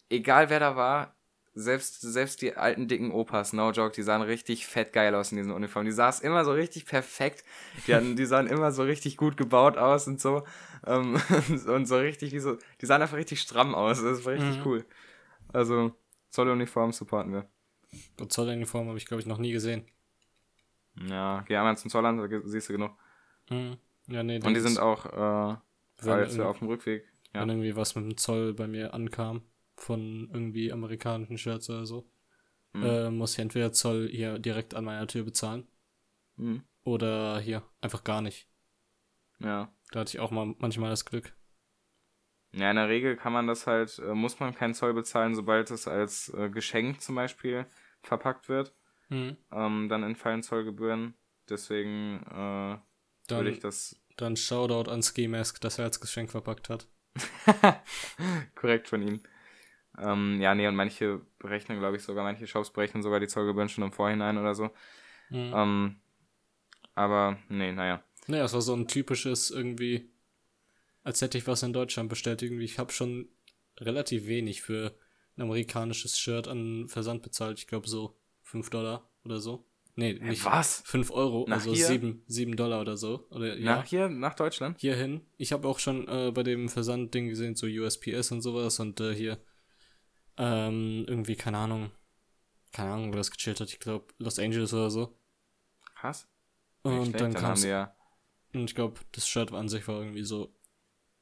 egal wer da war, selbst, selbst die alten dicken Opas, no joke, die sahen richtig fett geil aus in diesen Uniformen. Die saß immer so richtig perfekt. Die, hatten, die sahen immer so richtig gut gebaut aus und so. Ähm, und so richtig wie so, die sahen einfach richtig stramm aus. Das war richtig Mhm. cool. Also, Zolluniform supporten wir. Und Zolluniform habe ich, glaube ich, noch nie gesehen. Ja, geh einmal zum Zollamt, da siehst du genug. Mhm. Ja, nee, Und die sind auch, äh, als wir irg- auf dem Rückweg, ja. wenn irgendwie was mit dem Zoll bei mir ankam, von irgendwie amerikanischen Shirts oder so, mhm. äh, muss ich entweder Zoll hier direkt an meiner Tür bezahlen. Mhm. Oder hier einfach gar nicht. Ja. Da hatte ich auch mal manchmal das Glück. Ja, in der Regel kann man das halt, äh, muss man keinen Zoll bezahlen, sobald es als äh, Geschenk zum Beispiel verpackt wird. Mhm. Ähm, dann entfallen Zollgebühren. Deswegen äh, würde ich das. Dann Shoutout an Ski Mask, dass er als Geschenk verpackt hat. Korrekt von ihm. Ähm, ja, nee, und manche berechnen, glaube ich, sogar, manche Shops berechnen sogar die Zollgebühren schon im Vorhinein oder so. Mhm. Ähm, aber, nee, naja. Naja, es war so ein typisches irgendwie als hätte ich was in Deutschland bestellt. Irgendwie, ich habe schon relativ wenig für ein amerikanisches Shirt an Versand bezahlt. Ich glaube so 5 Dollar oder so. Nee, nicht. Was? 5 Euro, nach also 7, 7 Dollar oder so. Oder, ja. Nach hier, nach Deutschland? Hierhin. Ich habe auch schon äh, bei dem Versandding gesehen, so USPS und sowas und äh, hier ähm, irgendwie, keine Ahnung, keine Ahnung, wo das gechillt hat. Ich glaube, Los Angeles oder so. Krass. Und dann, dann kam ja. Und ich glaube, das Shirt an sich war irgendwie so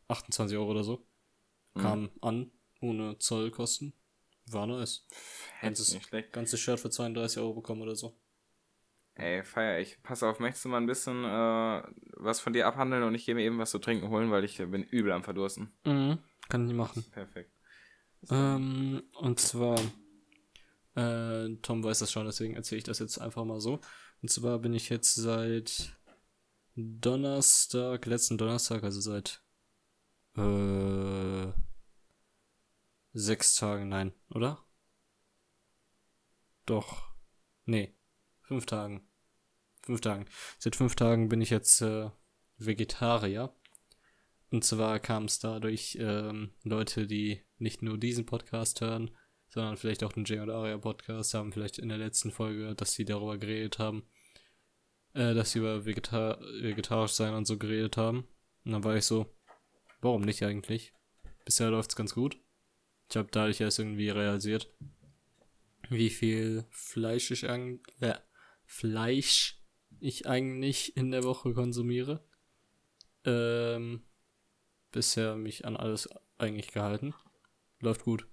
28 Euro oder so. Mhm. Kam mhm. an, ohne Zollkosten. War nice. Ganzes, nicht schlecht. ganzes Shirt für 32 Euro bekommen oder so. Ey, feier ich. Pass auf, möchtest du mal ein bisschen äh, was von dir abhandeln und ich gehe mir eben was zu trinken holen, weil ich äh, bin übel am Verdursten. Mhm, kann ich machen. Perfekt. Ähm, und zwar, äh, Tom weiß das schon, deswegen erzähle ich das jetzt einfach mal so. Und zwar bin ich jetzt seit Donnerstag, letzten Donnerstag, also seit äh, sechs Tage, nein, oder? Doch. Nee. Fünf Tagen. Fünf Tagen. Seit fünf Tagen bin ich jetzt äh, Vegetarier. Und zwar kam es dadurch ähm, Leute, die nicht nur diesen Podcast hören, sondern vielleicht auch den Jay und Aria Podcast haben, vielleicht in der letzten Folge, dass sie darüber geredet haben, äh, dass sie über Vegetar vegetarisch sein und so geredet haben. Und dann war ich so, Warum nicht eigentlich? Bisher läuft's ganz gut. Ich habe dadurch erst irgendwie realisiert, wie viel Fleisch ich, eigentlich, äh, Fleisch ich eigentlich in der Woche konsumiere. Ähm, bisher mich an alles eigentlich gehalten. Läuft gut.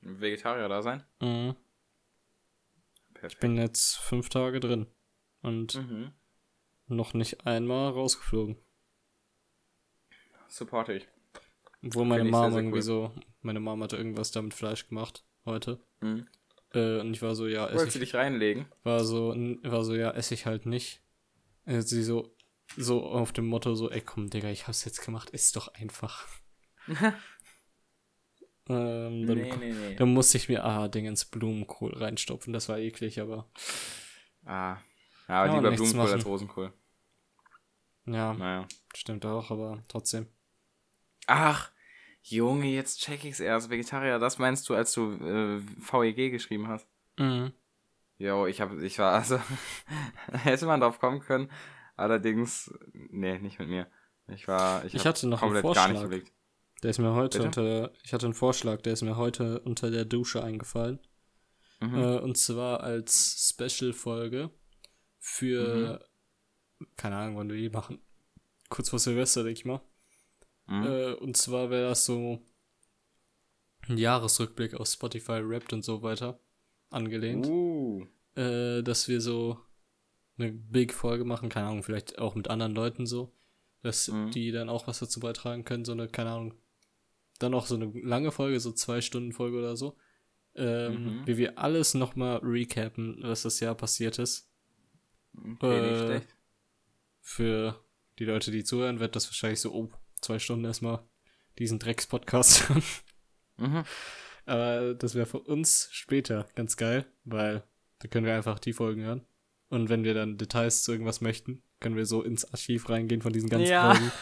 Vegetarier da sein? Mhm. Ich bin jetzt fünf Tage drin und mhm. noch nicht einmal rausgeflogen supporte ich. Wo meine Mama irgendwie cool. so, meine Mama hatte irgendwas da mit Fleisch gemacht heute. Mhm. Äh, und ich war so, ja, esse Wolltest du dich reinlegen? War so, war so, ja, esse ich halt nicht. Äh, sie so, so auf dem Motto so, ey komm, Digga, ich hab's jetzt gemacht, ist doch einfach. ähm, dann, nee, nee, nee. dann musste ich mir, ah, Ding ins Blumenkohl reinstopfen, das war eklig, aber. Ah. Ja, aber lieber Blumenkohl machen. als Rosenkohl. Ja, naja. stimmt auch, aber trotzdem. Ach, Junge, jetzt check ich's erst. Vegetarier, das meinst du, als du äh, VEG geschrieben hast? Mhm. Jo, ich hab, ich war, also, hätte man drauf kommen können. Allerdings, nee, nicht mit mir. Ich war, ich, ich hatte noch einen Vorschlag. Der ist mir heute Bitte? unter, ich hatte einen Vorschlag, der ist mir heute unter der Dusche eingefallen. Mhm. Äh, und zwar als Special-Folge für, mhm. keine Ahnung, wann wir die machen. Kurz vor Silvester, denke ich mal. Mhm. Äh, und zwar wäre das so ein Jahresrückblick auf Spotify Rapped und so weiter angelehnt. Uh. Äh, dass wir so eine Big-Folge machen, keine Ahnung, vielleicht auch mit anderen Leuten so, dass mhm. die dann auch was dazu beitragen können, so eine, keine Ahnung, dann auch so eine lange Folge, so zwei Stunden Folge oder so, ähm, mhm. wie wir alles nochmal recappen, was das Jahr passiert ist. Okay, äh. Für die Leute, die zuhören, wird das wahrscheinlich so, oh, zwei Stunden erstmal diesen Drecks-Podcast hören. Mhm. Aber das wäre für uns später ganz geil, weil da können wir einfach die Folgen hören. Und wenn wir dann Details zu irgendwas möchten, können wir so ins Archiv reingehen von diesen ganzen ja. Folgen.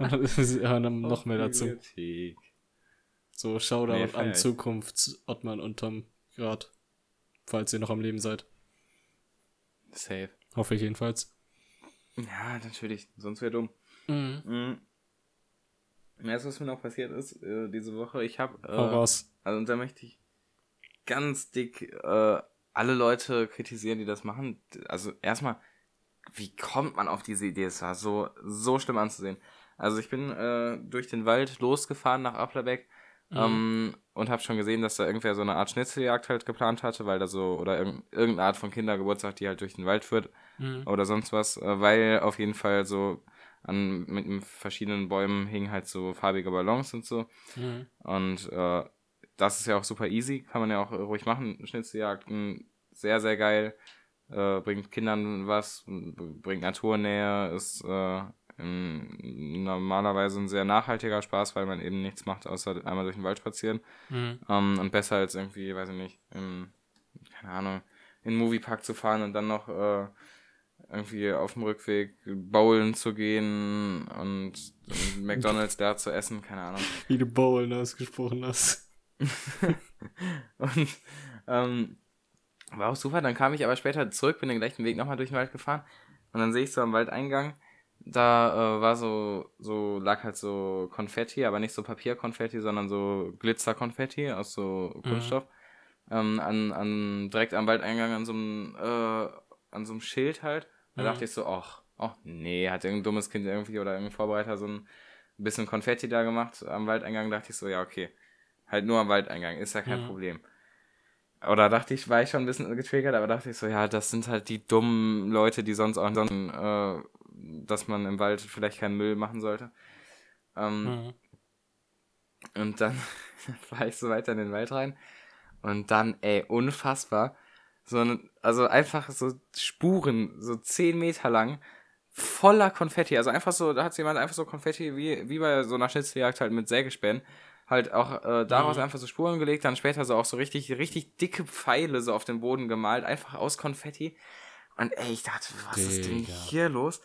Und dann hören dann noch mehr dazu. So, Shoutout nee, an Zukunft, Ottmann und Tom gerade. Falls ihr noch am Leben seid. Safe. Hoffe ich jedenfalls. Ja, natürlich. Sonst wäre dumm. Mhm. mhm. Weißt was mir noch passiert ist äh, diese Woche? Ich habe. Äh, raus. Also, und da möchte ich ganz dick äh, alle Leute kritisieren, die das machen. Also, erstmal, wie kommt man auf diese Idee? Es war so, so schlimm anzusehen. Also, ich bin äh, durch den Wald losgefahren nach Applerbeck Mhm. Ähm, und habe schon gesehen, dass da irgendwer so eine Art Schnitzeljagd halt geplant hatte, weil da so, oder irgendeine Art von Kindergeburtstag, die halt durch den Wald führt mhm. oder sonst was, äh, weil auf jeden Fall so an mit verschiedenen Bäumen hingen halt so farbige Ballons und so. Mhm. Und äh, das ist ja auch super easy, kann man ja auch ruhig machen. Schnitzeljagden, sehr, sehr geil. Äh, bringt Kindern was, bringt Naturnähe, ist äh, normalerweise ein sehr nachhaltiger Spaß, weil man eben nichts macht, außer einmal durch den Wald spazieren. Mhm. Ähm, und besser als irgendwie, weiß ich nicht, im, keine Ahnung, in den Moviepark zu fahren und dann noch äh, irgendwie auf dem Rückweg bowlen zu gehen und, und McDonalds da zu essen, keine Ahnung. Wie du bowlen ausgesprochen hast. und ähm, war auch super, dann kam ich aber später zurück, bin den gleichen Weg nochmal durch den Wald gefahren und dann sehe ich so am Waldeingang, da äh, war so, so, lag halt so Konfetti, aber nicht so Papierkonfetti, sondern so Glitzerkonfetti aus so mhm. Kunststoff. Mhm. Ähm, an, an, direkt am Waldeingang an so einem, äh, an so einem Schild halt. Da mhm. dachte ich so, ach, ach nee, hat irgendein dummes Kind irgendwie oder irgendein Vorbereiter so ein bisschen Konfetti da gemacht am Waldeingang, dachte ich so, ja, okay. Halt nur am Waldeingang, ist ja kein mhm. Problem. Oder dachte ich, war ich schon ein bisschen getriggert, aber dachte ich so, ja, das sind halt die dummen Leute, die sonst auch so äh, dass man im Wald vielleicht keinen Müll machen sollte. Ähm, mhm. Und dann fahre ich so weiter in den Wald rein. Und dann, ey, unfassbar. So, also einfach so Spuren, so 10 Meter lang, voller Konfetti. Also einfach so, da hat jemand einfach so Konfetti, wie, wie bei so einer Schnitzeljagd halt mit Sägespänen, halt auch äh, daraus mhm. einfach so Spuren gelegt, dann später so auch so richtig, richtig dicke Pfeile so auf den Boden gemalt, einfach aus Konfetti. Und ey, ich dachte, was Digga. ist denn hier los?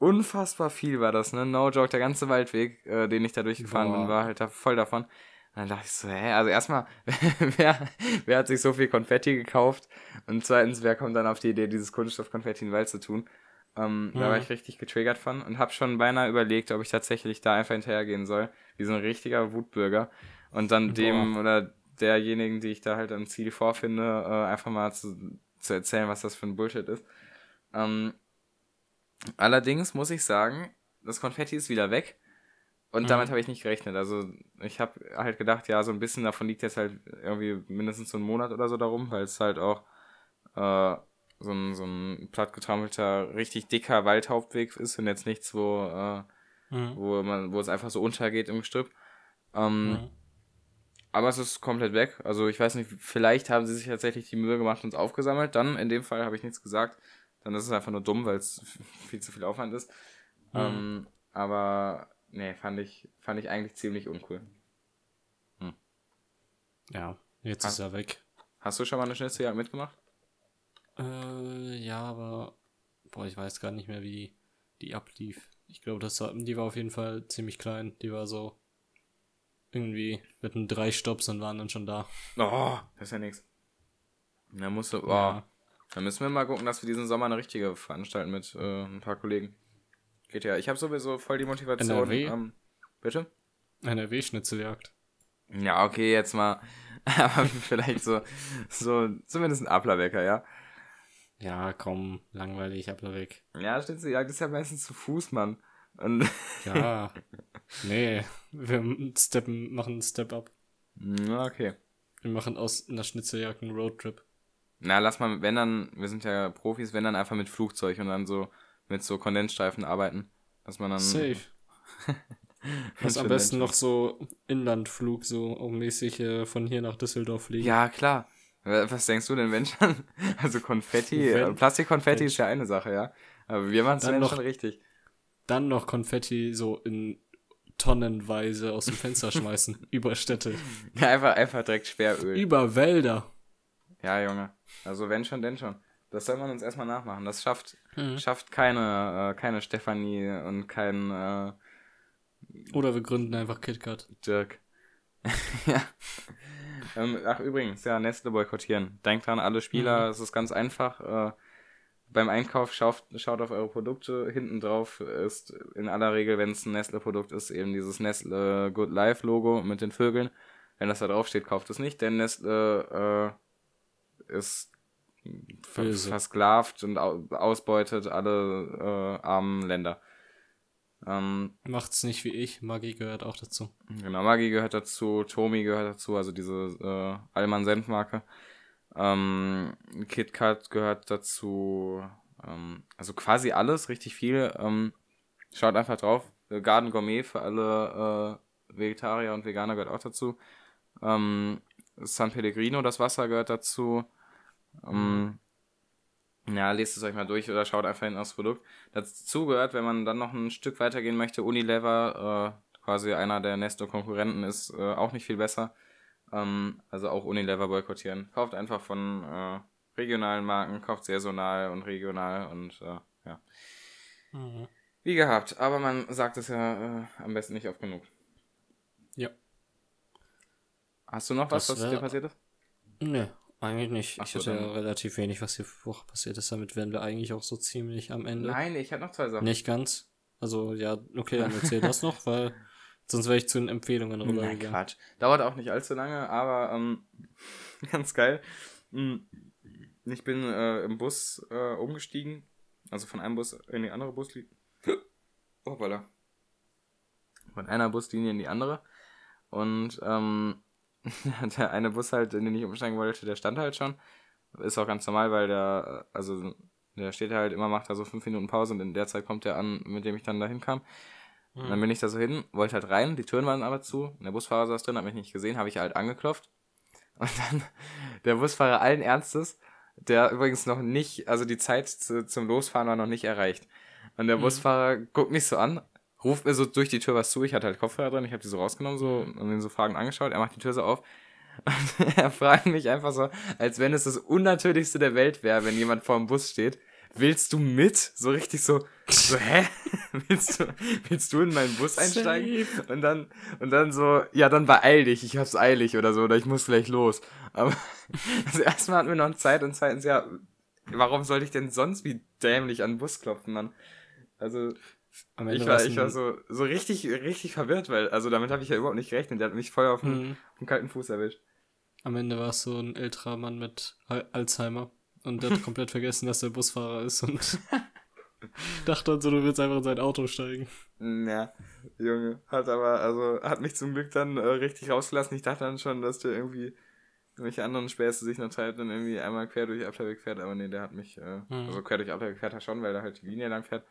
unfassbar viel war das, ne? No joke, der ganze Waldweg, äh, den ich da durchgefahren Boah. bin, war halt da voll davon. Und dann dachte ich so, hä, also erstmal, wer, wer hat sich so viel Konfetti gekauft? Und zweitens, wer kommt dann auf die Idee, dieses Kunststoff-Konfetti in den Wald zu tun? Ähm, mhm. Da war ich richtig getriggert von und habe schon beinahe überlegt, ob ich tatsächlich da einfach hinterhergehen soll, wie so ein richtiger Wutbürger. Und dann Boah. dem oder derjenigen, die ich da halt am Ziel vorfinde, äh, einfach mal zu, zu erzählen, was das für ein Bullshit ist. Ähm, Allerdings muss ich sagen, das Konfetti ist wieder weg. Und mhm. damit habe ich nicht gerechnet. Also ich habe halt gedacht, ja, so ein bisschen davon liegt jetzt halt irgendwie mindestens so ein Monat oder so darum, weil es halt auch äh, so ein, so ein plattgetrommelter, richtig dicker Waldhauptweg ist und jetzt nichts, wo, äh, mhm. wo man, wo es einfach so untergeht im Gestrüpp. Ähm, mhm. Aber es ist komplett weg. Also ich weiß nicht, vielleicht haben sie sich tatsächlich die Mühe gemacht und es aufgesammelt. Dann, in dem Fall, habe ich nichts gesagt. Dann ist es einfach nur dumm, weil es viel zu viel Aufwand ist. Mhm. Ähm, aber nee, fand ich, fand ich eigentlich ziemlich uncool. Hm. Ja, jetzt hast, ist er weg. Hast du schon mal eine Schnitzeljagd mitgemacht? Äh, ja, aber boah, ich weiß gar nicht mehr, wie die ablief. Ich glaube, das war, die war auf jeden Fall ziemlich klein. Die war so irgendwie mit einem drei Stops und waren dann schon da. Oh, das ist ja nichts. Da musst du, oh, ja. Dann müssen wir mal gucken, dass wir diesen Sommer eine richtige veranstalten mit äh, ein paar Kollegen. Geht ja. Ich habe sowieso voll die Motivation. NRW? Ähm, bitte? NRW-Schnitzeljagd. Ja, okay, jetzt mal. Aber vielleicht so, so zumindest ein Ablerwecker, ja? Ja, komm, langweilig, Ablerweg. Ja, Schnitzeljagd ist ja meistens zu Fuß, Mann. Und ja, nee, wir steppen, machen einen Step up. Okay. Wir machen aus einer Schnitzeljagd einen Roadtrip. Na, lass mal, wenn dann, wir sind ja Profis, wenn dann einfach mit Flugzeug und dann so mit so Kondensstreifen arbeiten. Dass man dann. Safe. Was am besten noch so Inlandflug, so mäßig äh, von hier nach Düsseldorf fliegen. Ja, klar. Was denkst du denn, wenn schon? Also Konfetti, wenn, Plastikkonfetti ist ja eine Sache, ja. Aber wir machen es dann schon richtig. Dann noch Konfetti so in tonnenweise aus dem Fenster schmeißen. über Städte. Ja, einfach, einfach direkt Sperröl. Über Wälder. Ja, Junge. Also wenn schon, denn schon. Das soll man uns erstmal nachmachen. Das schafft, mhm. schafft keine, äh, keine Stefanie und kein. Äh, Oder wir gründen einfach KitKat. Dirk. ja. Ähm, ach, übrigens, ja, Nestle boykottieren. Denkt dran, alle Spieler, mhm. es ist ganz einfach. Äh, beim Einkauf schaut, schaut auf eure Produkte. Hinten drauf ist in aller Regel, wenn es ein Nestle-Produkt ist, eben dieses Nestle Good Life Logo mit den Vögeln. Wenn das da drauf steht, kauft es nicht, denn Nestle äh, ist Böse. versklavt und ausbeutet alle äh, armen Länder. Ähm, Macht's nicht wie ich, Maggi gehört auch dazu. Genau, Maggi gehört dazu, Tomi gehört dazu, also diese äh, Allmann Senfmarke. Ähm, KitKat gehört dazu, ähm, also quasi alles, richtig viel. Ähm, schaut einfach drauf. Äh, Garden Gourmet für alle äh, Vegetarier und Veganer gehört auch dazu. Ähm, San Pellegrino, das Wasser gehört dazu. Ähm, ja, lest es euch mal durch oder schaut einfach hin aufs Produkt. Dazu gehört, wenn man dann noch ein Stück weitergehen möchte, Unilever, äh, quasi einer der Nesto-Konkurrenten, ist äh, auch nicht viel besser. Ähm, also auch Unilever boykottieren. Kauft einfach von äh, regionalen Marken, kauft saisonal und regional und äh, ja. Mhm. Wie gehabt, aber man sagt es ja äh, am besten nicht oft genug. Ja. Hast du noch was, was dir passiert ist? Nö, eigentlich nicht. Ach ich hatte ja relativ wenig, was hier Woche passiert ist. Damit wären wir eigentlich auch so ziemlich am Ende. Nein, ich hatte noch zwei Sachen. Nicht ganz. Also, ja, okay, dann erzähl das noch, weil sonst wäre ich zu den Empfehlungen rübergegangen. Quatsch. Dauert auch nicht allzu lange, aber ähm, ganz geil. Hm, ich bin äh, im Bus äh, umgestiegen. Also von einem Bus in die andere Buslinie. Oh, voilà. Von einer Buslinie in die andere. Und ähm, der eine Bus halt, in den ich umsteigen wollte, der stand halt schon. Ist auch ganz normal, weil der, also der steht halt immer, macht da so fünf Minuten Pause und in der Zeit kommt der an, mit dem ich dann dahin kam. Mhm. Und dann bin ich da so hin, wollte halt rein, die Türen waren aber zu, der Busfahrer saß drin, hat mich nicht gesehen, habe ich halt angeklopft. Und dann der Busfahrer allen Ernstes, der übrigens noch nicht, also die Zeit zu, zum Losfahren war noch nicht erreicht. Und der mhm. Busfahrer guckt mich so an, ruft mir so durch die Tür was zu. Ich hatte halt Kopfhörer drin, ich habe die so rausgenommen so und ihn so Fragen angeschaut. Er macht die Tür so auf. Und er fragt mich einfach so, als wenn es das Unnatürlichste der Welt wäre, wenn jemand vor dem Bus steht. Willst du mit? So richtig so, so, hä? willst du, willst du in meinen Bus einsteigen? Und dann, und dann so, ja, dann beeil dich, ich hab's eilig oder so, oder ich muss gleich los. Aber das erste Mal hatten wir noch Zeit und zweitens, ja, warum sollte ich denn sonst wie dämlich an den Bus klopfen, Mann? Also, ich war, ich war so, so richtig, richtig verwirrt, weil, also damit habe ich ja überhaupt nicht gerechnet. Der hat mich voll auf den, mhm. kalten Fuß erwischt. Am Ende war es so ein älterer Mann mit Alzheimer und der hat komplett vergessen, dass der Busfahrer ist und dachte dann so, du willst einfach in sein Auto steigen. Ja, Junge. Hat aber, also, hat mich zum Glück dann äh, richtig rausgelassen. Ich dachte dann schon, dass der irgendwie welche anderen Späße sich noch teilt, dann irgendwie einmal quer durch Abteilweg fährt, aber nee, der hat mich, äh, mhm. also quer durch Abteilweg fährt er schon, weil er halt die Linie lang fährt.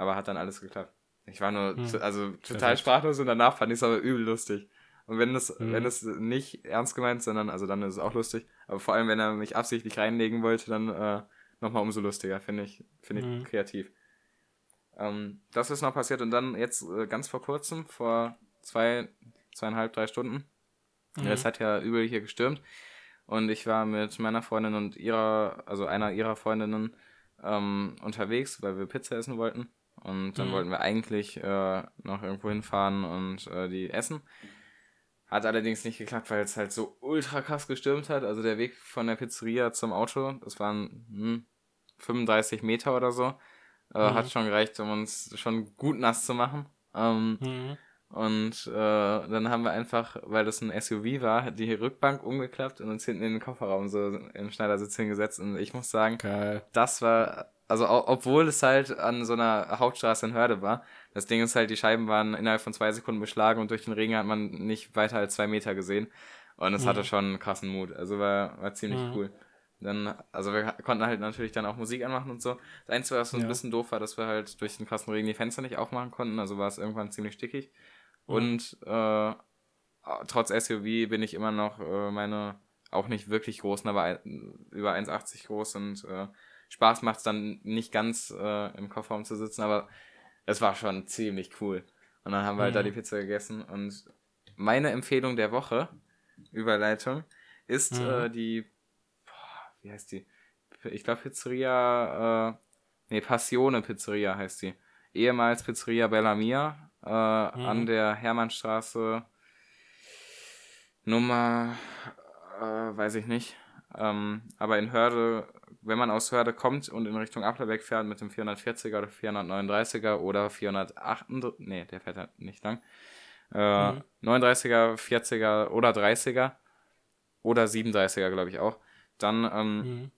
Aber hat dann alles geklappt. Ich war nur, hm. also total sprachlos und danach fand ich es aber übel lustig. Und wenn das, hm. wenn das nicht ernst gemeint, sondern, also dann ist es auch lustig. Aber vor allem, wenn er mich absichtlich reinlegen wollte, dann äh, nochmal umso lustiger, finde ich, finde ich hm. kreativ. Ähm, das ist noch passiert und dann jetzt äh, ganz vor kurzem, vor zwei, zweieinhalb, drei Stunden. Mhm. Es hat ja übel hier gestürmt. Und ich war mit meiner Freundin und ihrer, also einer ihrer Freundinnen ähm, unterwegs, weil wir Pizza essen wollten. Und dann mhm. wollten wir eigentlich äh, noch irgendwo hinfahren und äh, die essen. Hat allerdings nicht geklappt, weil es halt so ultra krass gestürmt hat. Also der Weg von der Pizzeria zum Auto, das waren hm, 35 Meter oder so. Äh, mhm. Hat schon gereicht, um uns schon gut nass zu machen. Ähm, mhm. Und äh, dann haben wir einfach, weil das ein SUV war, die Rückbank umgeklappt und uns hinten in den Kofferraum so im Schneidersitz hingesetzt. Und ich muss sagen, Geil. das war also obwohl es halt an so einer Hauptstraße in Hörde war, das Ding ist halt, die Scheiben waren innerhalb von zwei Sekunden beschlagen und durch den Regen hat man nicht weiter als zwei Meter gesehen. Und es mhm. hatte schon einen krassen Mut. Also war, war ziemlich mhm. cool. Dann, also wir konnten halt natürlich dann auch Musik anmachen und so. Das Einzige, was so ein ja. bisschen doof war, dass wir halt durch den krassen Regen die Fenster nicht aufmachen konnten. Also war es irgendwann ziemlich stickig. Mhm. Und äh, trotz SUV bin ich immer noch äh, meine auch nicht wirklich großen, aber über 1,80 groß und äh, Spaß macht es dann nicht ganz äh, im Kofferraum zu sitzen, aber es war schon ziemlich cool. Und dann haben wir halt da mhm. die Pizza gegessen und meine Empfehlung der Woche, Überleitung, ist mhm. äh, die, boah, wie heißt die? Ich glaube Pizzeria, äh, nee, Passione Pizzeria heißt die. Ehemals Pizzeria Bella Mia äh, mhm. an der Hermannstraße Nummer, äh, weiß ich nicht. Ähm, aber in Hörde wenn man aus Hörde kommt und in Richtung Applerbeck fährt mit dem 440er oder 439er oder 408, nee, der fährt halt nicht lang, äh, mhm. 39er, 40er oder 30er oder 37er, glaube ich auch, dann ähm, mhm.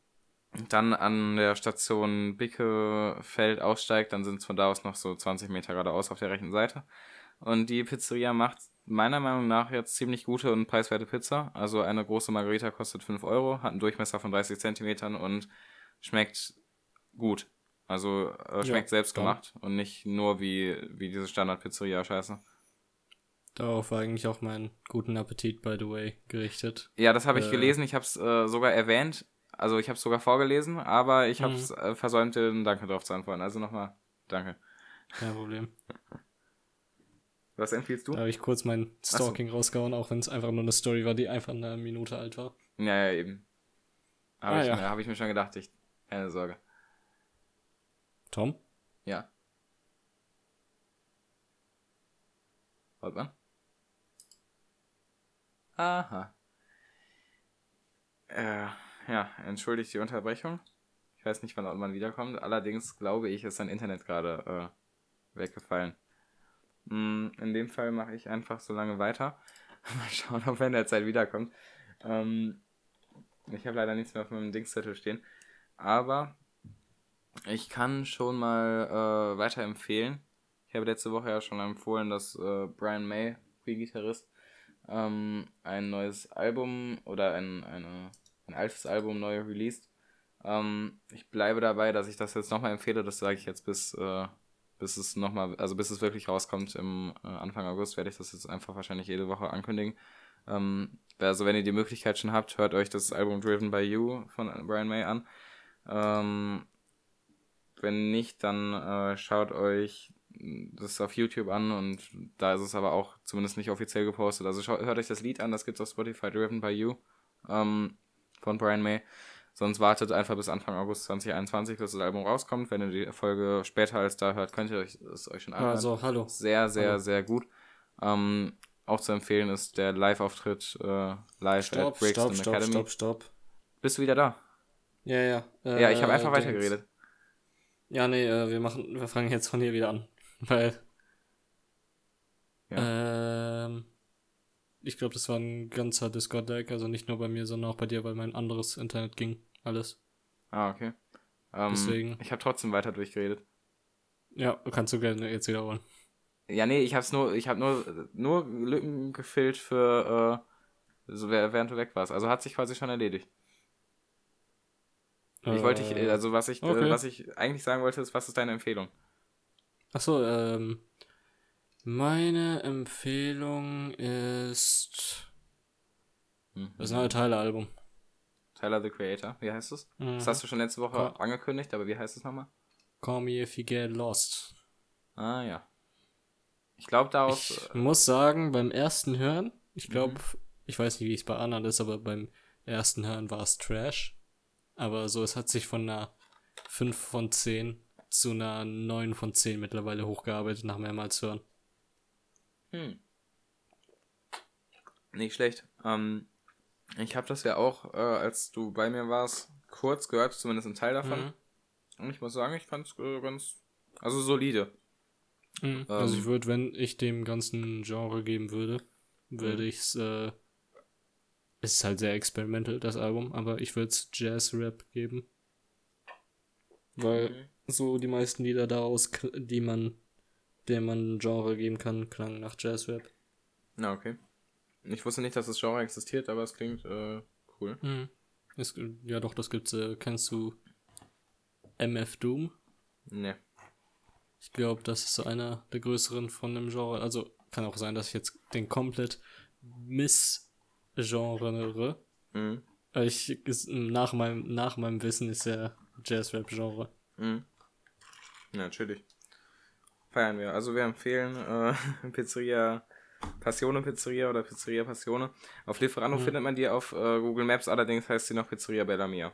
dann an der Station Bickefeld aussteigt, dann sind es von da aus noch so 20 Meter geradeaus auf der rechten Seite. Und die Pizzeria macht meiner Meinung nach jetzt ziemlich gute und preiswerte Pizza. Also eine große Margarita kostet 5 Euro, hat einen Durchmesser von 30 Zentimetern und schmeckt gut. Also äh, schmeckt ja, selbst gemacht und nicht nur wie, wie diese Standard-Pizzeria-Scheiße. Darauf war eigentlich auch mein guten Appetit, by the way, gerichtet. Ja, das habe ich äh, gelesen. Ich habe es äh, sogar erwähnt. Also ich habe es sogar vorgelesen, aber ich habe es mhm. äh, versäumt, den Danke drauf zu antworten. Also nochmal, danke. Kein Problem. Was empfiehlst du? Da habe ich kurz mein Stalking so. rausgehauen, auch wenn es einfach nur eine Story war, die einfach eine Minute alt war. Ja, ja, eben. Habe ah, ich, ja. hab ich mir schon gedacht. Ich, keine Sorge. Tom? Ja. Holtmann? Aha. Äh, ja, entschuldigt die Unterbrechung. Ich weiß nicht, wann Ottmann wiederkommt. Allerdings glaube ich, ist sein Internet gerade äh, weggefallen. Mm, in dem Fall mache ich einfach so lange weiter. Mal schauen, ob er in der Zeit wiederkommt. Ähm, ich habe leider nichts mehr auf meinem Dingszettel stehen. Aber ich kann schon mal äh, weiterempfehlen. Ich habe letzte Woche ja schon empfohlen, dass äh, Brian May, Free-Gitarrist, ähm, ein neues Album oder ein, eine, ein altes Album neu released. Ähm, ich bleibe dabei, dass ich das jetzt nochmal empfehle. Das sage ich jetzt bis, äh, bis es nochmal, also bis es wirklich rauskommt im äh, Anfang August, werde ich das jetzt einfach wahrscheinlich jede Woche ankündigen. Ähm, also wenn ihr die Möglichkeit schon habt, hört euch das Album Driven by You von Brian May an. Ähm, wenn nicht, dann äh, schaut euch das auf YouTube an und da ist es aber auch zumindest nicht offiziell gepostet. Also schaut, hört euch das Lied an, das gibt's auf Spotify, Driven by You ähm, von Brian May. Sonst wartet einfach bis Anfang August 2021, bis das Album rauskommt. Wenn ihr die Folge später als da hört, könnt ihr euch, es euch schon anhören. Also, hallo. Sehr, sehr, hallo. sehr gut. Ähm, auch zu empfehlen ist der Live-Auftritt äh, live stopp, at Brixton stopp, Academy. Stopp, stopp, stopp. Bist du wieder da? Ja, ja. Äh, ja, ich habe einfach weitergeredet. Ja, nee, äh, wir machen, wir fangen jetzt von hier wieder an. Weil. Ja. Ähm, ich glaube, das war ein ganzer Discord-Deck, also nicht nur bei mir, sondern auch bei dir, weil mein anderes Internet ging. Alles. Ah, okay. Ähm, Deswegen. Ich habe trotzdem weiter durchgeredet. Ja, kannst du gerne jetzt wiederholen. Ja, nee, ich hab's nur, ich habe nur, nur Lücken gefüllt für, äh, so während du weg warst. Also hat sich quasi schon erledigt. Äh, ich wollte, ich, also was ich, okay. äh, was ich eigentlich sagen wollte, ist, was ist deine Empfehlung? Achso, ähm, meine Empfehlung ist mhm. das neue Tyler-Album. Tyler the Creator, wie heißt es? Mhm. Das hast du schon letzte Woche Call angekündigt, aber wie heißt es nochmal? Call Me If You Get Lost. Ah ja. Ich glaube daraus. Ich muss sagen, beim ersten Hören, ich glaube, mhm. ich weiß nicht, wie es bei anderen ist, aber beim ersten Hören war es Trash. Aber so, es hat sich von einer 5 von 10 zu einer 9 von 10 mittlerweile hochgearbeitet nach mehrmals hören. Hm. Nicht schlecht. Ähm, ich habe das ja auch, äh, als du bei mir warst, kurz gehört, zumindest ein Teil davon. Mhm. Und ich muss sagen, ich fand es äh, ganz, also solide. Mhm. Ähm, also ich würde, wenn ich dem ganzen Genre geben würde, würde mhm. ich es, äh, es ist halt sehr experimental, das Album, aber ich würde es Jazz-Rap geben. Weil mhm. so die meisten Lieder daraus, die man, der man Genre geben kann, klangen nach Jazz-Rap. Na, okay. Ich wusste nicht, dass das Genre existiert, aber es klingt äh, cool. Mhm. Es, ja, doch, das gibt's. Äh, kennst du MF Doom? Ne. Ich glaube, das ist so einer der größeren von dem Genre. Also kann auch sein, dass ich jetzt den komplett missgenre. Mhm. Ich, nach, meinem, nach meinem Wissen ist ja Jazz-Rap-Genre. Mhm. Ja, natürlich. Feiern wir. Also wir empfehlen äh, Pizzeria Passione Pizzeria oder Pizzeria Passione. Auf Lieferando mhm. findet man die auf äh, Google Maps, allerdings heißt sie noch Pizzeria Bellamia.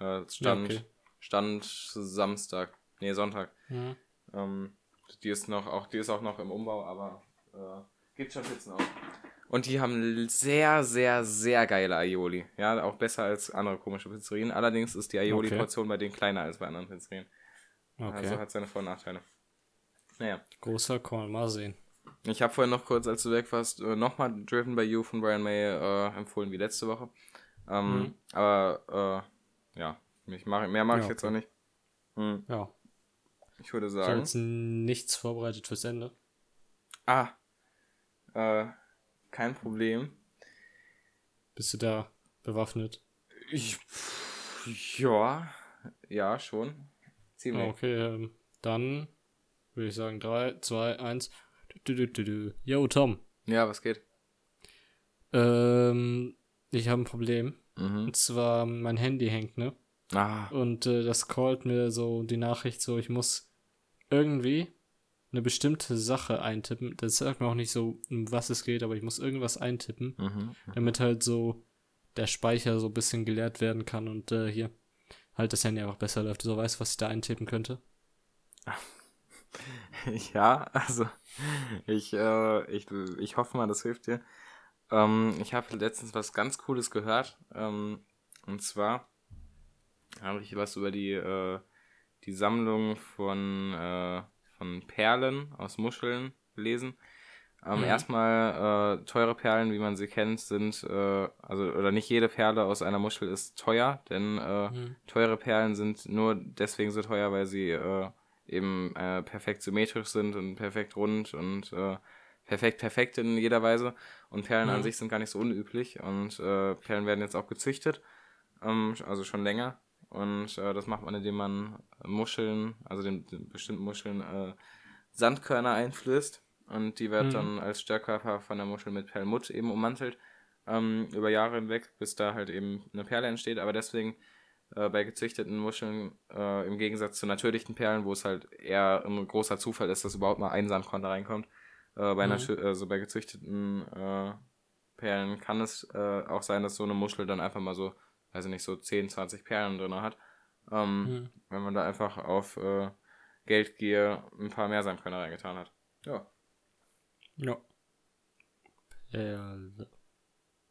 Äh, stand, ja, okay. stand Samstag, nee, Sonntag. Mhm. Ähm, die ist noch, auch, die ist auch noch im Umbau, aber äh, gibt schon Pizzen auch. Und die haben sehr, sehr, sehr geile Aioli. Ja, auch besser als andere komische Pizzerien. Allerdings ist die Aioli-Portion okay. bei denen kleiner als bei anderen Pizzerien. Okay. Also hat seine Vor- und Nachteile. Naja. Großer Call, mal sehen. Ich habe vorhin noch kurz, als du weg warst, äh, nochmal Driven by You von Brian May äh, empfohlen wie letzte Woche. Ähm, mhm. Aber äh, ja, Ich mach, mehr mag ja, ich jetzt auch nicht. Hm. Ja. Ich würde sagen. Ich habe jetzt nichts vorbereitet fürs Ende. Ah. Äh, kein Problem. Bist du da bewaffnet? Ich, ja, ja, schon. Ziemlich. Okay, ähm, dann würde ich sagen 3, 2, 1. Yo, Tom. Ja, was geht? Ähm, ich habe ein Problem. Mhm. Und zwar, mein Handy hängt, ne? Ah. Und äh, das callt mir so die Nachricht so, ich muss irgendwie eine bestimmte Sache eintippen. Das sagt mir auch nicht so, um was es geht, aber ich muss irgendwas eintippen, mhm. mhm. damit halt so der Speicher so ein bisschen geleert werden kann und äh, hier halt das Handy einfach besser läuft. So weißt was ich da eintippen könnte? Ja, also ich, äh, ich, ich hoffe mal, das hilft dir. Ähm, ich habe letztens was ganz Cooles gehört. Ähm, und zwar habe ich was über die, äh, die Sammlung von, äh, von Perlen aus Muscheln gelesen. Ähm, mhm. Erstmal äh, teure Perlen, wie man sie kennt, sind, äh, also oder nicht jede Perle aus einer Muschel ist teuer, denn äh, mhm. teure Perlen sind nur deswegen so teuer, weil sie äh, eben äh, perfekt symmetrisch sind und perfekt rund und äh, perfekt perfekt in jeder Weise. Und Perlen mhm. an sich sind gar nicht so unüblich und äh, Perlen werden jetzt auch gezüchtet, ähm, also schon länger. Und äh, das macht man, indem man Muscheln, also den, den bestimmten Muscheln, äh, Sandkörner einflößt und die wird mhm. dann als Störkörper von der Muschel mit Perlmutt eben ummantelt, ähm, über Jahre hinweg, bis da halt eben eine Perle entsteht. Aber deswegen äh, bei gezüchteten Muscheln, äh, im Gegensatz zu natürlichen Perlen, wo es halt eher ein großer Zufall ist, dass überhaupt mal ein Sandkorn reinkommt, äh, bei, mhm. also bei gezüchteten äh, Perlen kann es äh, auch sein, dass so eine Muschel dann einfach mal so, weiß ich nicht, so 10, 20 Perlen drin hat. Ähm, mhm. Wenn man da einfach auf äh, Geldgier ein paar mehr Sandkörner reingetan hat. Ja. Ja. Perle.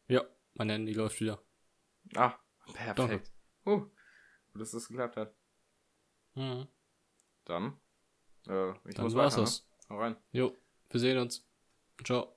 Ja, mein Handy läuft wieder. Ah, perfekt. Uh, gut, dass das geklappt hat. Mhm. Dann, äh, ich Dann muss war's weiter, das. Ne? Hau rein. Jo, wir sehen uns. Ciao.